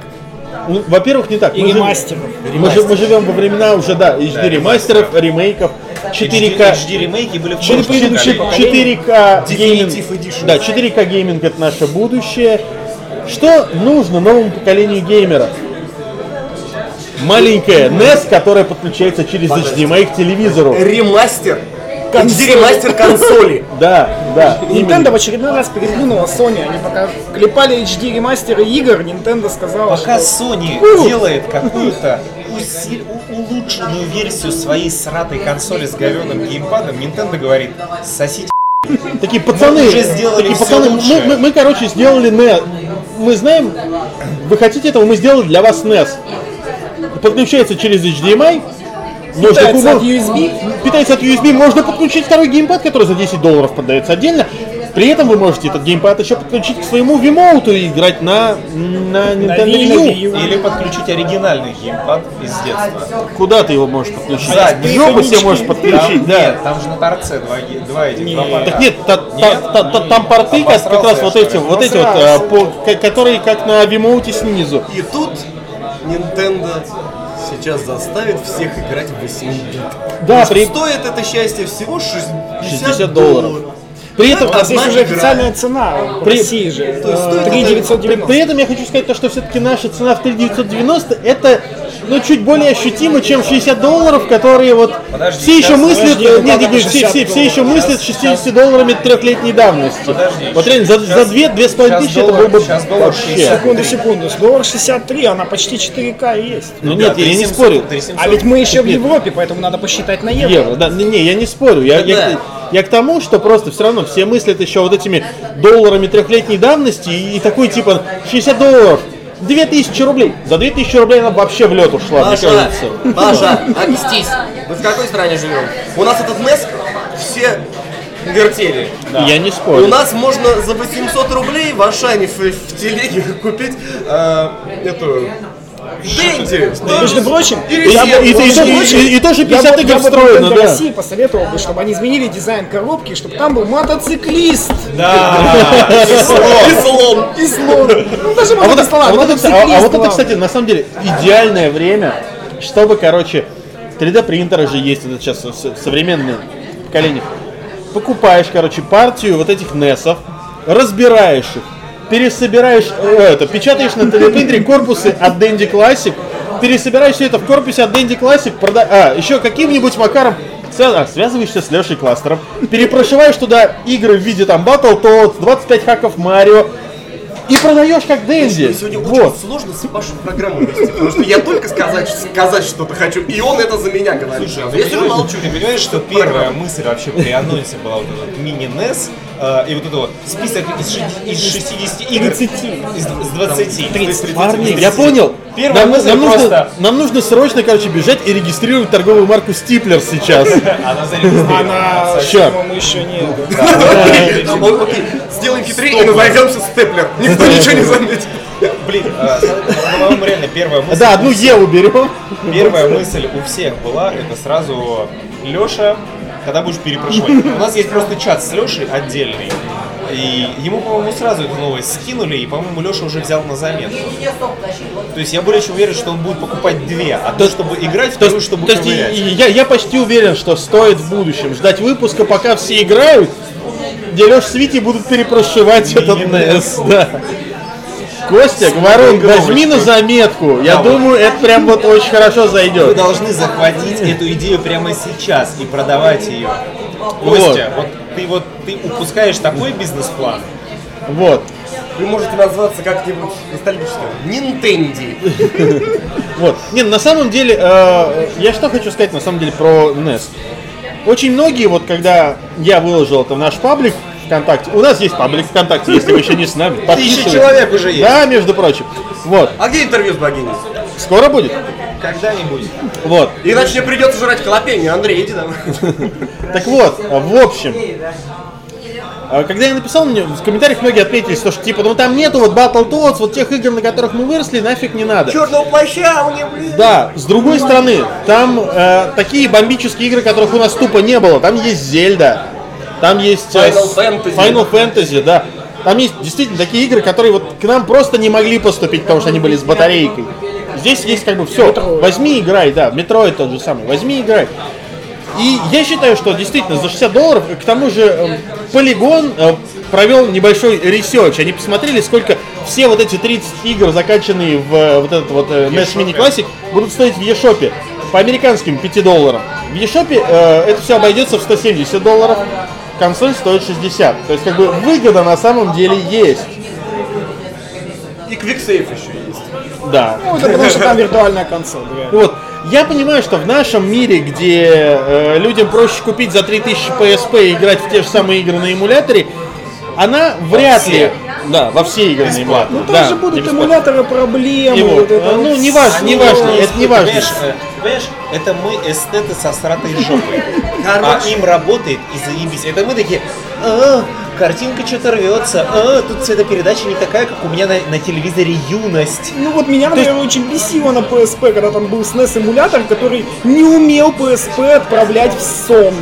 Ну, во-первых, не так. И Мы, жив- ремастеров. мы, жи- мы живем во времена уже, да, HD ремастеров, ремейков, 4К. HD ремейки были в Чет- прошлом чет- поколении. 4К гейминг. Да, 4К гейминг это наше будущее. Что нужно новому поколению геймеров? Маленькая NES, которая подключается через HDMI к телевизору. Ремастер. HD ремастер консоли. Да, да. Nintendo в очередной раз переплюнула Sony. Они пока клепали HD ремастеры игр, Nintendo сказала, Пока что Sony делает какую-то улучшенную версию своей сратой консоли с говеным геймпадом, Nintendo говорит, сосите Такие пацаны, Мы уже сделали такие пацаны, мы, мы- мы, короче, сделали NES. Мы знаем, вы хотите этого, мы сделали для вас NES. Подключается через HDMI. Можно питается от USB. питается от USB, можно подключить второй геймпад, который за 10 долларов продается отдельно. При этом вы можете этот геймпад еще подключить к своему Вимоуту и играть на, на Nintendo Wii, U. Или подключить оригинальный геймпад из детства. Куда ты его можешь подключить? Задний. В жопу себе можешь подключить, Там, да. Нет, там же на торце два, два этих два порта. Так нет, та- та- Нет? та- та- там порты как, как раз вот эти, вот эти вот, а, по- ко- которые как на Вимоуте снизу. И тут Nintendo сейчас заставит всех играть в 8 бит. Да, при- Стоит это счастье всего 60, 60 долларов. При этом, А здесь уже игра. официальная цена в При- России же. есть стоит Три это- при, 990. при этом я хочу сказать то, что все-таки наша цена в 3990 это ну, чуть более ощутимо, чем 60 долларов, которые вот Подожди, все еще мыслят, подожди, нет, нет, нет, все, 60 все, все еще мыслят 60 долларами трехлетней давности. Подожди, вот реально, за, за сейчас- 2 две с половиной сейчас тысячи это было бы вообще. 60. Секунду, секунду. С доллар 63, она почти 4К есть. Ну нет, я не 3700, спорю. 3700. А ведь мы еще в. Европе, поэтому надо посчитать на евро. Евро, да, не, не, я не спорю. Я, я, я к тому, что просто все равно все мыслят еще вот этими долларами трехлетней давности и, и такой типа 60 долларов, 2000 рублей. За 2000 рублей она вообще в лед ушла, мне Паша, кажется. Паша, объяснись. Мы в какой стране живем? У нас этот NES все вертели. Я не У спорю. нас можно за 800 рублей в Ашане в, в телеге купить э, эту Дэнди. Между прочим, И тоже я 50 бы- игр встроено, да. России посоветовал бы, чтобы они изменили дизайн коробки, чтобы там был мотоциклист Да, И слон. и слон. Ну, даже А можно а вот это, а- мотоциклист. а вот это, главное. кстати, на самом деле идеальное время, чтобы, короче, 3D принтеры же есть это сейчас современные поколения. Покупаешь, короче, партию вот этих NES, разбираешь их, пересобираешь, э, это, печатаешь на 3D принтере корпусы от Dendy Classic, пересобираешь все это в корпусе от Dendy Classic, прода... а, еще каким-нибудь макаром а, связываешься с Лешей Кластером, перепрошиваешь туда игры в виде там Battletoads, 25 хаков Марио, и продаешь как Дэнди. Сегодня Вот. очень сложно с Пашей программу вести, потому что я только сказать, сказать что-то хочу, и он это за меня говорит. Слушай, а я сижу молчу. ты понимаешь, что первая мысль вообще при анонсе была вот этот мини-NES, э, и вот это вот список из, ши- из 60 игр. 30. Из, из 20. 30. Парни, я понял. Первая Нам, мысль нам нужно, просто- нам нужно срочно, короче, бежать и регистрировать торговую марку Стиплер сейчас. Она зарегистрирована. Она, Ща. по-моему, еще нет. Сделаем хитрее и назовемся степлер. Никто ничего не заметит. Блин, э, по-моему, реально первая мысль. Да, одну Еву берем. Первая мысль у всех была, это сразу Леша, когда будешь перепрошивать. У нас есть просто чат с Лешей отдельный. И ему, по-моему, сразу эту новость скинули, и, по-моему, Леша уже взял на заметку. То есть я более чем уверен, что он будет покупать две. Одну, чтобы играть, То вторую, чтобы то есть я, я почти уверен, что стоит в будущем ждать выпуска, пока все играют, где Леш с Витей будут перепрошивать этот. NES. Да. Костя, говорю, возьми на заметку. Я думаю, это прям вот очень хорошо Вы зайдет. должны захватить эту идею прямо сейчас и продавать ее. Костя, вот ты вот ты упускаешь такой бизнес-план. Вот. Вы можете назваться как-нибудь ностальгически. Нинтенди. Вот. Не, на самом деле, э, я что хочу сказать на самом деле про NES. Очень многие, вот когда я выложил это в наш паблик ВКонтакте, у нас есть паблик ВКонтакте, если вы еще не с нами, Тысяча человек уже есть. Да, между прочим. Вот. А где интервью с богиней? Скоро будет? Когда-нибудь. Вот. Иначе мне придется жрать халапеньо. Андрей, иди там. Так вот, в общем, а когда я написал, мне в комментариях многие отметились, что, типа, ну там нету вот Battletoads, вот тех игр, на которых мы выросли, нафиг не надо. Черного плаща мне, блин. Да, с другой стороны, там э, такие бомбические игры, которых у нас тупо не было. Там есть Зельда, там есть э, Final Fantasy. Final Fantasy, да. Там есть действительно такие игры, которые вот к нам просто не могли поступить, потому что они были с батарейкой. Здесь есть как бы все. Возьми, играй, да. Metroid тот же самый. Возьми, играй. И я считаю, что действительно за 60 долларов, к тому же э, Polygon э, провел небольшой research. Они посмотрели, сколько все вот эти 30 игр, закачанные в вот этот вот NES Mini Classic, будут стоить в eShop по американским 5 долларам. В eShop э, это все обойдется в 170 долларов, консоль стоит 60. То есть как бы выгода на самом деле есть. И квиксейф еще есть. Да. Ну, это потому что там виртуальная консоль, И Вот. Я понимаю, что в нашем мире, где э, людям проще купить за 3000 PSP и играть в те же самые игры на эмуляторе, она вряд ли... Да, во все игры на эмуляторе. Ну там да, же не будут бесплатно. эмуляторы проблемы, вот, вот это э, ну, не важно, не важно, есть, это не важно. Понимаешь, это мы эстеты со сратой жопой. А им работает и заебись. Это мы такие, «А, картинка что-то рвется, а, тут цветопередача не такая, как у меня на, на телевизоре юность. Ну вот меня, например, очень бесило на PSP, когда там был SNES эмулятор, который не умел PSP отправлять в сон.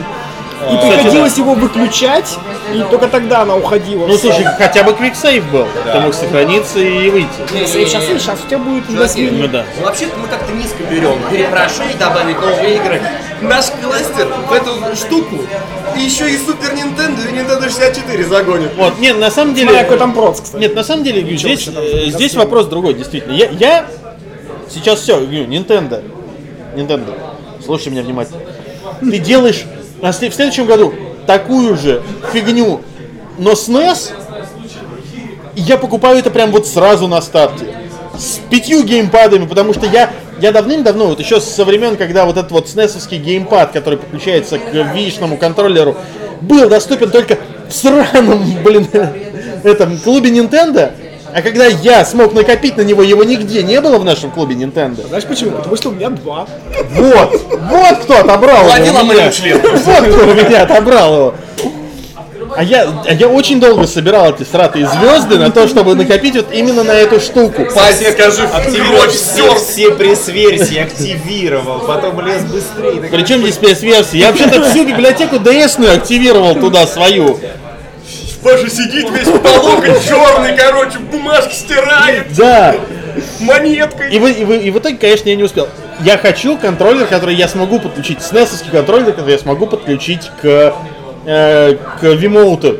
И Кстати, приходилось его выключать, и только тогда она уходила. Ну слушай, хотя бы квиксейв был. Ты мог сохраниться и выйти. сейчас, сейчас у тебя будет Чуваки, Ну да. ну, вообще-то мы как-то низко берем. Перепрошить, добавить новые игры. Наш кластер в эту штуку и еще и Супер Нинтендо и Nintendo 64 загонит. Вот, нет, на самом деле... Смотря какой там проц, кстати. Нет, на самом деле, говорю, здесь, э, здесь вопрос другой, действительно. Я, я сейчас все, Nintendo, Nintendo, слушай меня внимательно. Ты делаешь на в следующем году такую же фигню, но с NES, я покупаю это прям вот сразу на старте. С пятью геймпадами, потому что я, я давным-давно, вот еще со времен, когда вот этот вот снесовский геймпад, который подключается к вишному контроллеру, был доступен только в сраном, блин, этом клубе Nintendo, а когда я смог накопить на него, его нигде не было в нашем клубе Nintendo. Знаешь почему? Потому что у меня два. Вот, вот кто отобрал его у меня. Вот кто у меня отобрал его. А я, а я очень долго собирал эти сратые звезды на то, чтобы накопить вот именно на эту штуку. Пази, скажи, Активировал кровь все, все пресс-версии, активировал, потом лез быстрее. Причем здесь PS-версия? Я вообще-то всю библиотеку DS-ную активировал туда свою. Паша сидит весь потолок черный, короче, бумажки стирает, Да. монеткой. И, вы, и, вы, и в итоге, конечно, я не успел. Я хочу контроллер, который я смогу подключить, SNES контроллер, который я смогу подключить к, э, к Вимоуту.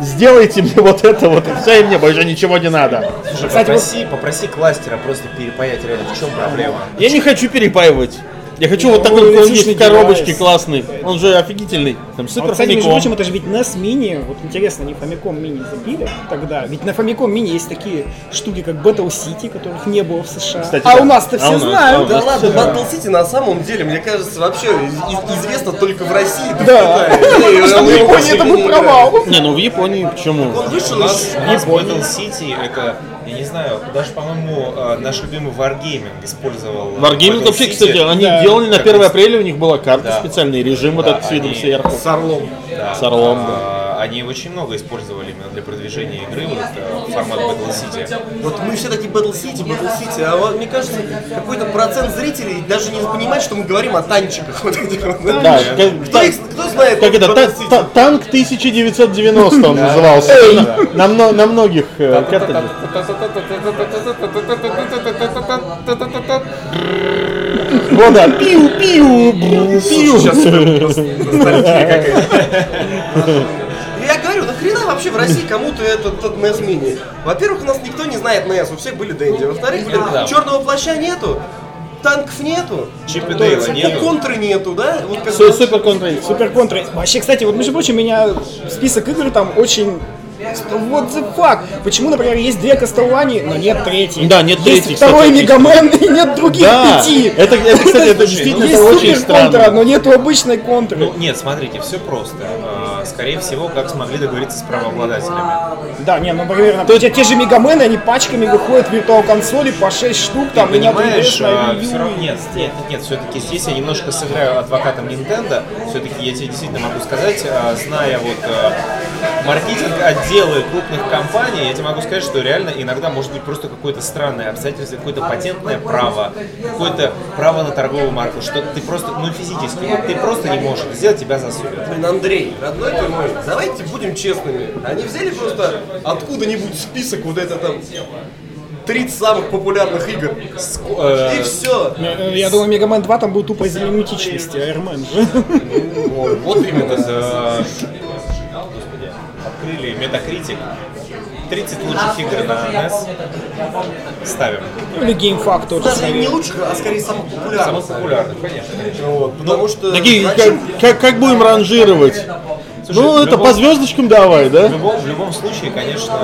Сделайте мне вот это вот, и все, и мне больше ничего не надо. Слушай, Кстати, попроси, попроси кластера просто перепаять реально. В чем проблема? Я не хочу перепаивать. Я хочу вот такой, он отличный есть в коробочке девайс. классный. Он же офигительный. Там А супер вот, кстати, между прочим, это же ведь NES Mini, вот интересно, они Famicom Mini забили тогда, ведь на Famicom Mini есть такие штуки, как Battle City, которых не было в США. Кстати, а да. у нас-то А все у нас, а знают. Да нас ладно, всё Battle City на самом деле, мне кажется, вообще из- известно только в России. да в Да. Что Японии это играем. провал. Не, ну в Японии почему? Он вышел У нас, из... Battle City это, я не знаю, даже, по-моему, э, наш любимый Wargaming использовал. Wargaming Battle вообще, кстати, они Да. делали на Как 1 раз- апреля, у них была карта, Да. специальный режим вот Да, этот с видом сверху. С Орлом. Да. С Орлом, А, Они очень много использовали именно для продвижения игры, вот это формат Battle City. Вот мы все такие Battle City, Battle City, а вот, мне кажется, какой-то процент зрителей даже не понимает, что мы говорим о танчиках. Вот этих вот. Да, Кто, их- кто знает? как это, та- та- танк 1990 он назывался. На, мно- на многих э, картриджах. Вот да, пиу, пиу, бру, пиу. Сейчас нахрена вообще в России кому-то этот, этот NES Mini? Во-первых, у нас никто не знает NES, у всех были Дэнди. Во-вторых, блин, Да. черного плаща нету, танков нету, Чип и Дейла нету. контры нету, да? Вот как Су- Супер контра. Супер контра. Вообще, кстати, вот, между прочим, меня список игр там очень... Вот the fuck. Почему, например, есть две Кастелвани, но нет третьей? Да, нет есть третьей, второй кстати, Мегамен и нет других Да, пяти. это, это, кстати, это действительно Есть это очень супер контра, странно. но нету обычной контры. Ну, нет, смотрите, все просто. А, Скорее всего, как смогли договориться с правообладателями. Да, не, ну, например, например, те, те же Мегамены, они пачками выходят в виртуал консоли по 6 штук, там, Ты понимаешь, 3DS, на а, все равно нет, нет, нет, все-таки здесь я немножко сыграю адвокатом Nintendo. Все-таки я тебе действительно могу сказать, а, зная вот а, маркетинг отделы крупных компаний, я тебе могу сказать, что реально иногда может быть просто какое-то странное обстоятельство, какое-то патентное право, какое-то право на торговую марку, что ты просто, ну физически, вот ты просто не можешь это сделать, тебя засудят. Блин, Андрей, родной ты мой, давайте будем честными. Они взяли просто откуда-нибудь список вот это там 30 самых популярных игр. Э, И все. Э, Я думаю, Мегамен 2 там будет тупо из лимитичности, Айрмен же. Вот именно. Э, открыли Metacritic. 30 лучших игр на NES. Ставим. Или GameFAQ тоже. Даже скорее. не лучших, а скорее самых популярных. Самых популярных, конечно. Вот, потому что... Такие, как, зачем- как, как будем ранжировать? Слушай, ну, это любом- по звездочкам давай, да? В любом, в любом случае, конечно,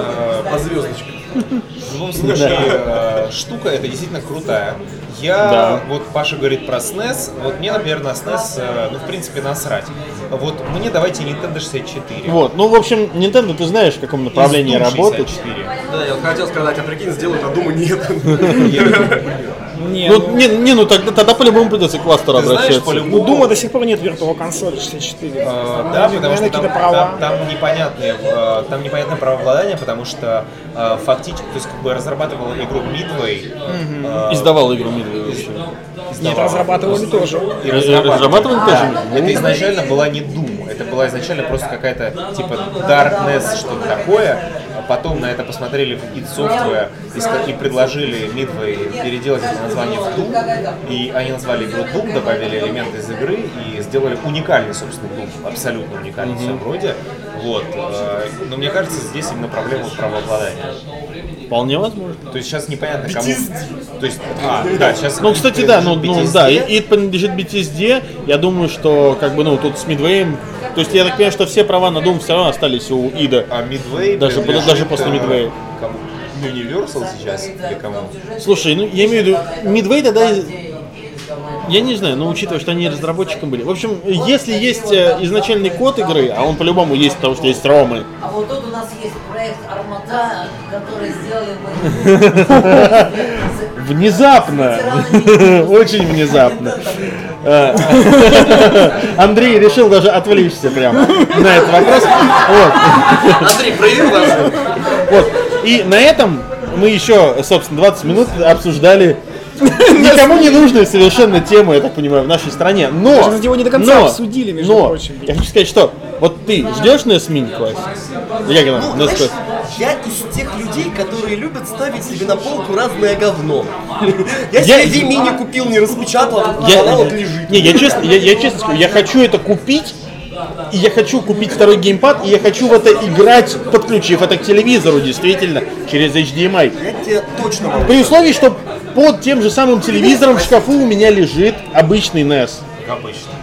По звездочкам. в любом случае, э, штука это действительно крутая. Я, Да. вот Паша говорит про SNES, вот мне, например, на SNES, э, ну, в принципе, насрать. Вот мне давайте Nintendo 64. Вот, ну, в общем, Nintendo, ты знаешь, в каком направлении работает. 64. Да, я вот хотел сказать, а прикинь, сделают, а думаю, нет. Не, Ну, ну, не, не, ну тогда, тогда по-любому придется к кластеру Ты знаешь, обращаться. у по-любому... Дума до сих пор нет виртуал консоли 64. Э, да, Наверное, потому что там, права. там, там непонятные, э, там непонятное правообладание, потому что э, фактически, то есть как бы разрабатывала игру Midway, э, Издавал игру Midway вообще. Нет, разрабатывали тоже. и разрабатывала. разрабатывали тоже? Это изначально была не Doom, это была изначально просто какая-то типа Darkness, что-то такое. Потом на это посмотрели в id Software и, и предложили Midway переделать это название в Doom. И они назвали игру Doom, добавили элементы из игры и сделали уникальный, собственно, Doom. Абсолютно уникальный в своем роде. Вот. э, Но мне кажется, здесь именно проблема в правообладании. Вполне возможно. То есть сейчас непонятно, кому... То есть, а, да, сейчас... Ну, кстати, да, ну, ну BTSD. да, и, и это принадлежит BTSD. Я думаю, что как бы, ну, тут с Midway, то есть я так понимаю, что все права на Doom все равно остались у Ида. А Midway Даже- принадлежит, даже после Midway. кому? Universal сейчас или кому? Слушай, ну я имею в виду, Midway тогда, я не знаю, но учитывая, что они разработчиком были. В общем, если есть э, изначальный код игры, а он по-любому есть, потому что есть ромы, А вот тут у нас есть проект Армата, который сделали мы. Внезапно. Очень внезапно. Э, Андрей решил даже отвлечься прямо на этот вопрос. Вот. Андрей, проверь нас. Вот. И на этом мы еще, собственно, 20 минут обсуждали никому не нужную совершенно тему, я так понимаю, в нашей стране. Но, Даже его не до конца но, обсудили, между но, прочим. Я хочу сказать, что вот ты ждешь NES Mini класс? Как она? Ну, NES знаешь, Classic? Я из тех людей, которые любят ставить себе на полку разное говно. Я себе Вимини купил, не распечатал, а она вот лежит. не, я честно, я, я честно скажу, я хочу это купить, и я хочу купить второй геймпад, и я хочу в это играть, подключив это к телевизору, действительно, через HDMI. Я тебе точно могу. При условии, что под тем же самым телевизором в шкафу у меня лежит обычный NES. Как обычно.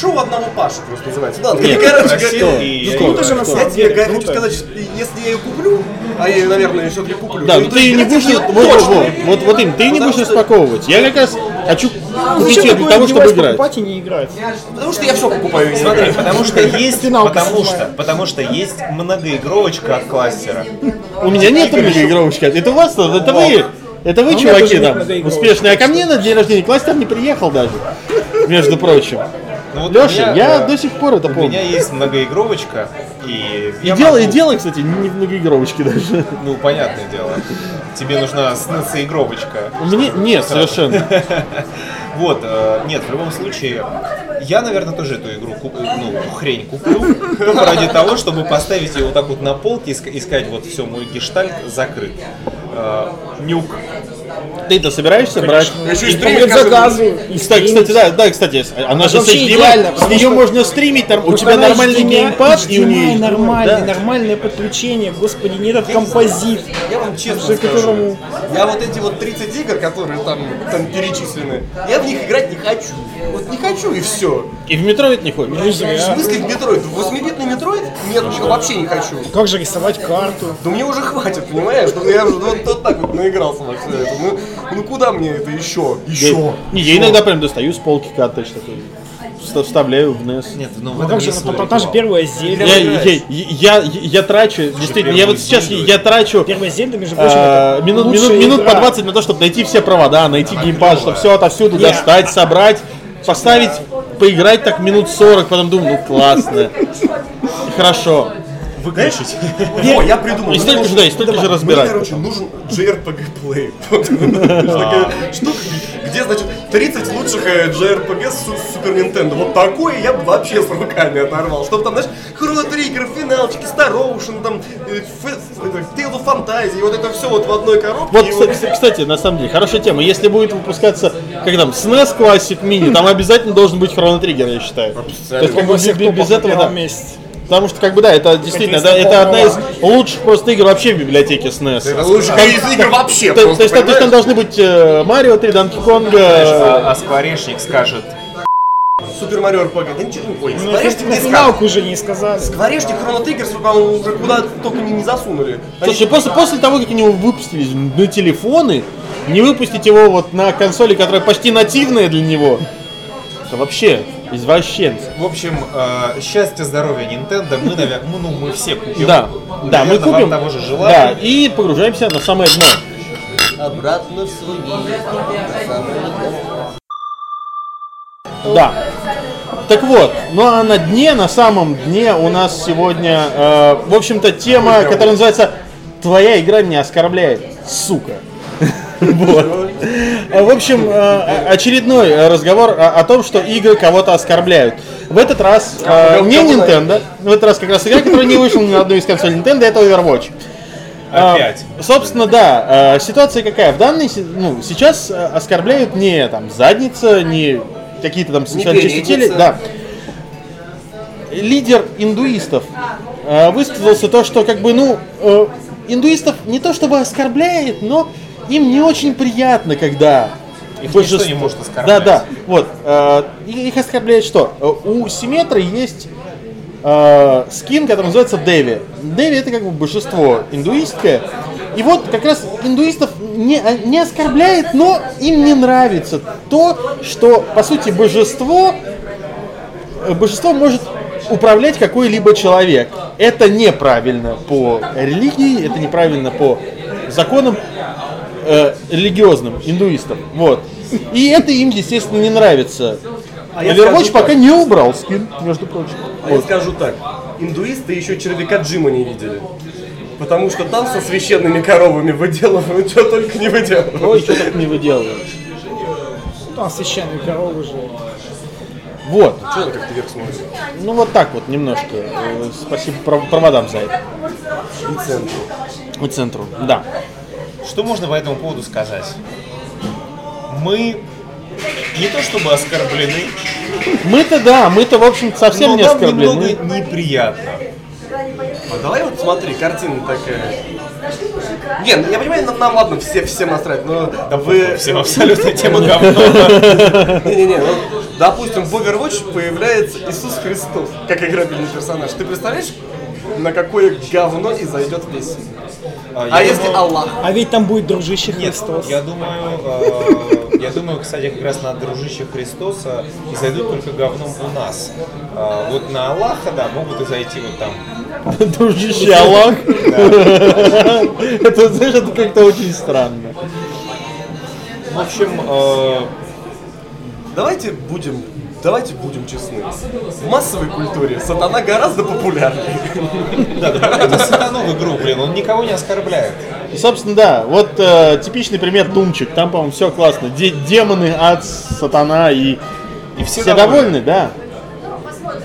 Шоу одного Паши просто называется. Да, Нет, короче, и я Ну, круто не же на я самом деле. хочу круто. сказать, что если я ее куплю, а я ее, наверное, все-таки куплю. Да, но ты ее не играть будешь, вот, вот, вот, не вот, им, ты не будешь что- распаковывать. Я как раз хочу Ну, купить зачем ее для того, чтобы играть. покупать и не играть? Потому что я все покупаю. и не Смотри, играю. потому что есть, потому что, потому что есть многоигровочка от кластера. У меня нет многоигровочки. Это у вас, это вы, это вы, А чуваки, там, успешные. А ко мне на день рождения кластер не приехал даже, между прочим. Ну, вот у Леша, меня, я э, до сих пор это У помню. меня есть многоигровочка, и И дело, и могу- дело, кстати, не в многоигровочке даже. Ну, понятное дело. Тебе нужна игровочка. Мне нет, совершенно. Вот, э, нет, в любом случае, я, наверное, тоже эту игру, куп- ну, эту хрень куплю, только ради того, чтобы поставить ее вот так вот на полке и и сказать, вот все, мой гештальт закрыт. Э, Нюк, Ты-то собираешься брать? Еще и стримить Кстати, да, да, кстати, она же вообще идеально, с нее можно стримить, там, у тебя нормальный геймпад, и у нее да. нормальное подключение, господи, не этот композит. Я вам честно За скажу, я вот эти вот 30 игр, которые там, там перечислены, я в них играть не хочу. Вот не хочу и все. И в метро ведь не ходишь. Ну, зря. В смысле в Metroid? В 8-битный Metroid? Нет, вообще не хочу. Как же рисовать карту? Да мне уже хватит, понимаешь? Я уже вот, вот так вот наигрался во все это. Ну, ну куда мне это еще? Еще? Не, я иногда прям достаю с полки картридж такой, вста- вставляю в NES. Нет, ну в Ну этом как же, есть свой та же первая Зельда. Я, я, я, я, я трачу, действительно, я вот сейчас я трачу Первая Зельда, между прочим, это минут, минут, минут по игра. 20 на то, чтобы найти все провода, найти геймпад, чтобы все отовсюду достать, собрать, поставить, поиграть так минут 40, потом думаю, ну классно, хорошо. Выключить. О, я придумал. И Мне столько же, да, и столько же Мне, разбирать. короче, нужен JRPG Play. Такая штука, где, значит, 30 лучших э, JRPG с с Супер Nintendo. Вот такое я бы вообще с руками оторвал. Чтобы там, знаешь, Chrono Trigger, финалчики, Star Ocean, там, э, Tale of Fantasy, вот это все вот в одной коробке. Вот, кстати, кстати, на самом деле, хорошая тема. Если будет выпускаться, как там, SNES Classic Mini, там обязательно должен быть Chrono Trigger, я считаю. То есть, как бы, без, этого, да. месте. Потому что, как бы, да, это действительно, да, это одна из лучших просто игр вообще в библиотеке SNES. Это лучших из игр вообще. То, есть, там- то есть там понимаешь? должны быть э, Марио 3, Донки Конга. А, а скворечник скажет, Супер Марио RPG. Да ничего, ой, Ну, Скворечник не финалку уже не сказали. Скворечник, Trigger, по-моему, уже куда только не, не засунули. Слушай, после, после того, как они его выпустили на телефоны, не выпустить его вот на консоли, которая почти нативная для него, это вообще извращенцы. в общем, э, счастья, здоровья Nintendo, мы, наверное, мы, ну, мы все купим. Да, да, мы купим. того же Да, желаем. и погружаемся на самое дно. Обратно в свой. Да. Так вот, ну а на дне, на самом дне у нас сегодня, э, в общем-то, тема, которая называется «Твоя игра меня оскорбляет, сука». Вот. В общем, э, очередной разговор о том, что игры кого-то оскорбляют. В этот раз э, не Nintendo, в этот раз как раз игра, которая не вышла ни на одной из консолей Nintendo, это Overwatch. А, Опять. собственно, да. э, ситуация какая? В данной, ну, сейчас оскорбляют не там задница, не какие-то там сексуальные чистители, да. Лидер индуистов э, высказался то, что как бы, ну, индуистов не то чтобы оскорбляет, но им не очень приятно, когда Их ничто не может оскорблять. Да, да. Вот. э, их оскорбляет что? Э, У Симметры есть э, скин, который называется Деви. Деви это как бы божество индуистское. И вот как раз индуистов не, не оскорбляет, но им не нравится то, что по сути божество, э, божество может управлять какой-либо человек. Это неправильно по религии, это неправильно по законам э, религиозным индуистам. Вот. И это им, естественно, не нравится. А Overwatch пока так. не убрал скин, между прочим. А я скажу так, индуисты еще червяка Джима не видели. Потому что там со священными коровами выделывают, что только не выделывают. Ой, что так не выделываешь. Там священные коровы же. Вот. Что как ты вверх смотришь? Ну вот так вот немножко. Э, Спасибо пров- проводам за это. И центр. И центру. Да. Что можно по этому поводу сказать? Мы не то чтобы оскорблены, Мы-то да, мы-то, в общем, совсем но не нам оскорблены. немного неприятно. А давай вот смотри, картина такая. Не, ну я понимаю, нам, нам ладно, все, всем насрать, но вы... Всем абсолютно тема говно. Не-не-не, ну, допустим, в Overwatch появляется Иисус Христос, как играбельный персонаж. Ты представляешь, на какое говно и зайдет весь? Я А если думаю- Аллах? А ведь там будет дружище Нет, Христос. я думаю, э, я думаю, кстати, как раз на дружище Христоса и зайдут только говном у нас. А вот на Аллаха, да, могут и зайти вот там. Дружище Аллах. Это, знаешь, это как-то очень странно. В общем, э, Давайте будем, давайте будем честны. В массовой культуре сатана гораздо популярнее. да, да, это сатану в игру, блин, он никого не оскорбляет. Собственно, да, вот э, типичный пример Тумчик. Там, по-моему, все классно. Де- демоны, ад, сатана и, И все, все довольны, да.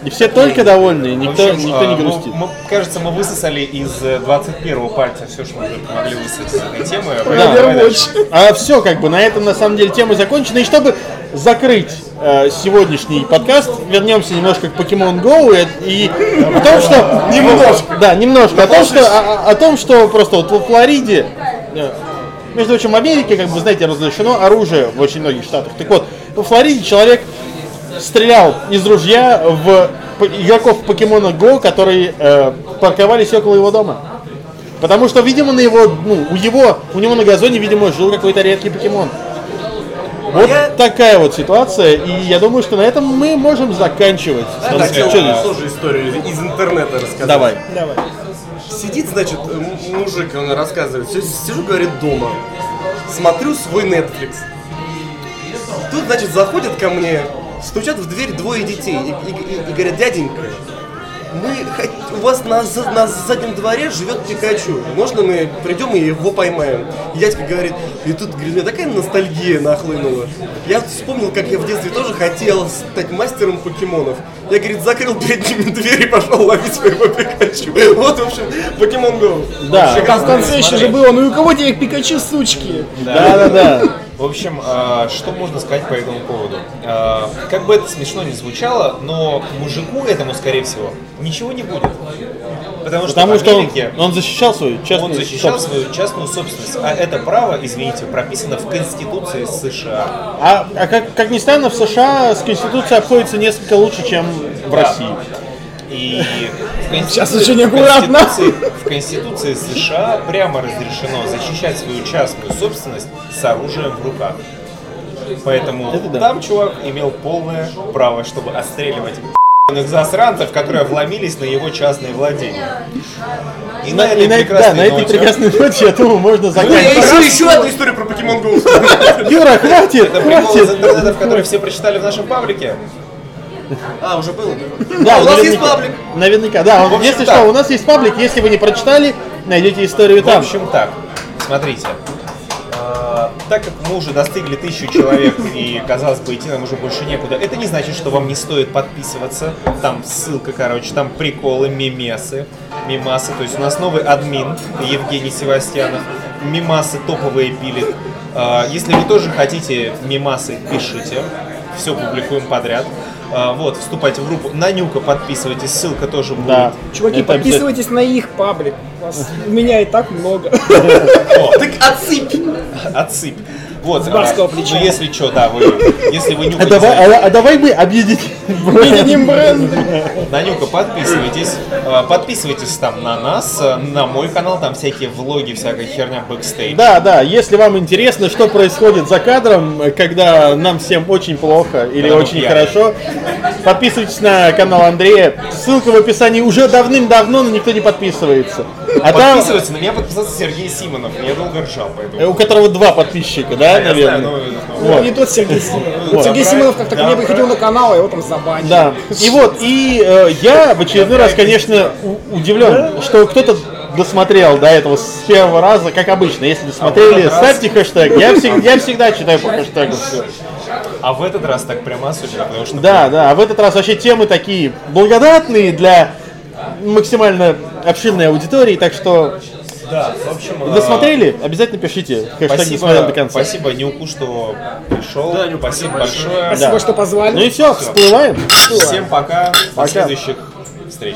И все только довольны, никто, общем, никто не а, мы- грустит. мы, кажется, мы высосали из э, 21 пальца все, что мы только могли высосать из этой темы. Да. А все, как бы, на этом на самом деле тема закончена. И чтобы закрыть э, сегодняшний подкаст, вернемся немножко к Pokemon Go и, и о том, что... Немножко. Да, немножко. О том, что, о, о том, что просто вот во Флориде, э, между прочим, в Америке, как бы, знаете, разрешено оружие в очень многих штатах. Так вот, во Флориде человек стрелял из ружья в игроков Покемона Go, которые э, парковались около его дома. Потому что, видимо, на его, ну, у его, у него на газоне, видимо, жил какой-то редкий покемон. Вот Я- такая вот ситуация, и я думаю, что на этом мы можем заканчивать. Там Хотел что здесь? тоже историю из интернета рассказать. Давай. Давай. Сидит, значит, мужик, он рассказывает, «Си- сижу, говорит, дома, смотрю свой Netflix. Тут, значит, заходят ко мне, стучат в дверь двое детей и, и- и- и говорят, дяденька, мы, у вас на, на заднем дворе живет Пикачу, можно мы придем и его поймаем? И дядька говорит, и тут, говорит, у меня такая ностальгия нахлынула. Я вспомнил, как я в детстве тоже хотел стать мастером покемонов. Я, говорит, закрыл перед ними дверь и пошел ловить своего Пикачу. Вот, в общем, Покемон Go. Да. А в конце еще же было, ну и у кого денег Пикачу, сучки? Да, да, да. В общем, а, что можно сказать по этому поводу? А, Как бы это смешно не звучало, но мужику этому, скорее всего, ничего не будет. Потому что Потому что он, Америке он защищал свою частную он защищал собственность. свою частную собственность. А это право, извините, прописано в Конституции США. А, а как, как ни странно, в США с Конституцией обходится несколько лучше, чем в России. И в Конституции, Сейчас очень в аккуратно. Конституции- в Конституции США прямо разрешено защищать свою частную собственность с оружием в руках. Поэтому Это да. там чувак имел полное право, чтобы отстреливать засранцев, которые вломились на его частные владения. И на этой И на, да, прекрасной на этой ноте- прекрасной ноте, я думаю, можно Я заканчивать. еще, еще одну историю про Покемон Go. Юра, хватит, Это прикол из интернета, в который все прочитали в нашем паблике. А, уже было? Да, у нас есть паблик. Наверняка, да. В если что, у нас есть паблик. Если вы не прочитали, найдите историю В там. общем так, смотрите. А, Так как мы уже достигли тысячу человек и, казалось бы, идти нам уже больше некуда, это не значит, что вам не стоит подписываться. Там ссылка, короче, там приколы, мемесы, мимасы. То есть у нас новый админ Евгений Севастьянов. Мимасы топовые пилит. А, Если вы тоже хотите мимасы, пишите. Все публикуем подряд. А, Вот, вступайте в группу. На Нюка подписывайтесь, ссылка тоже будет. Да. Чуваки, Это подписывайтесь на их паблик. Вас, у меня и так много. О, Так отсыпь. Отсыпь. Вот, С барского а, плеча. ну, если что, да, вы, если вы А нюхаете давай, а, а давай мы объединим. Бренд. на Нюка, подписывайтесь. А, Подписывайтесь там на нас, а, на мой канал, там всякие влоги, всякая херня бэкстейдж. Да, да, если вам интересно, что происходит за кадром, когда нам всем очень плохо или Когда мы очень хорошо, подписывайтесь на канал Андрея. Ссылка в описании уже давным-давно, но никто не подписывается. А там, Подписываться, на меня подписался Сергей Симонов. Я долго ржал, поэтому. э, у которого два подписчика, да, Я знаю, наверное? ну, ну, Ну, не тот Сергей Симонов. Вот. Сергей Симонов как-то ко мне приходил на канал, а его там забанили. Да. И вот, и э, я в очередной раз, конечно, удивлен, что кто-то досмотрел до этого с первого раза, как обычно. Если досмотрели, этот раз- ставьте хэштег. Я всегда, я всегда читаю по хэштегу все. А в этот раз так прямо особенно, потому что... Да, да, а в этот раз вообще темы такие благодатные для максимально обширной аудитории, так что Да, в общем... а, досмотрели, обязательно пишите Спасибо, до конца. спасибо Нюку, что пришел. спасибо большое. Спасибо, Да. что позвали. Ну и все, всплываем. Всем пока. До Пока. следующих встреч.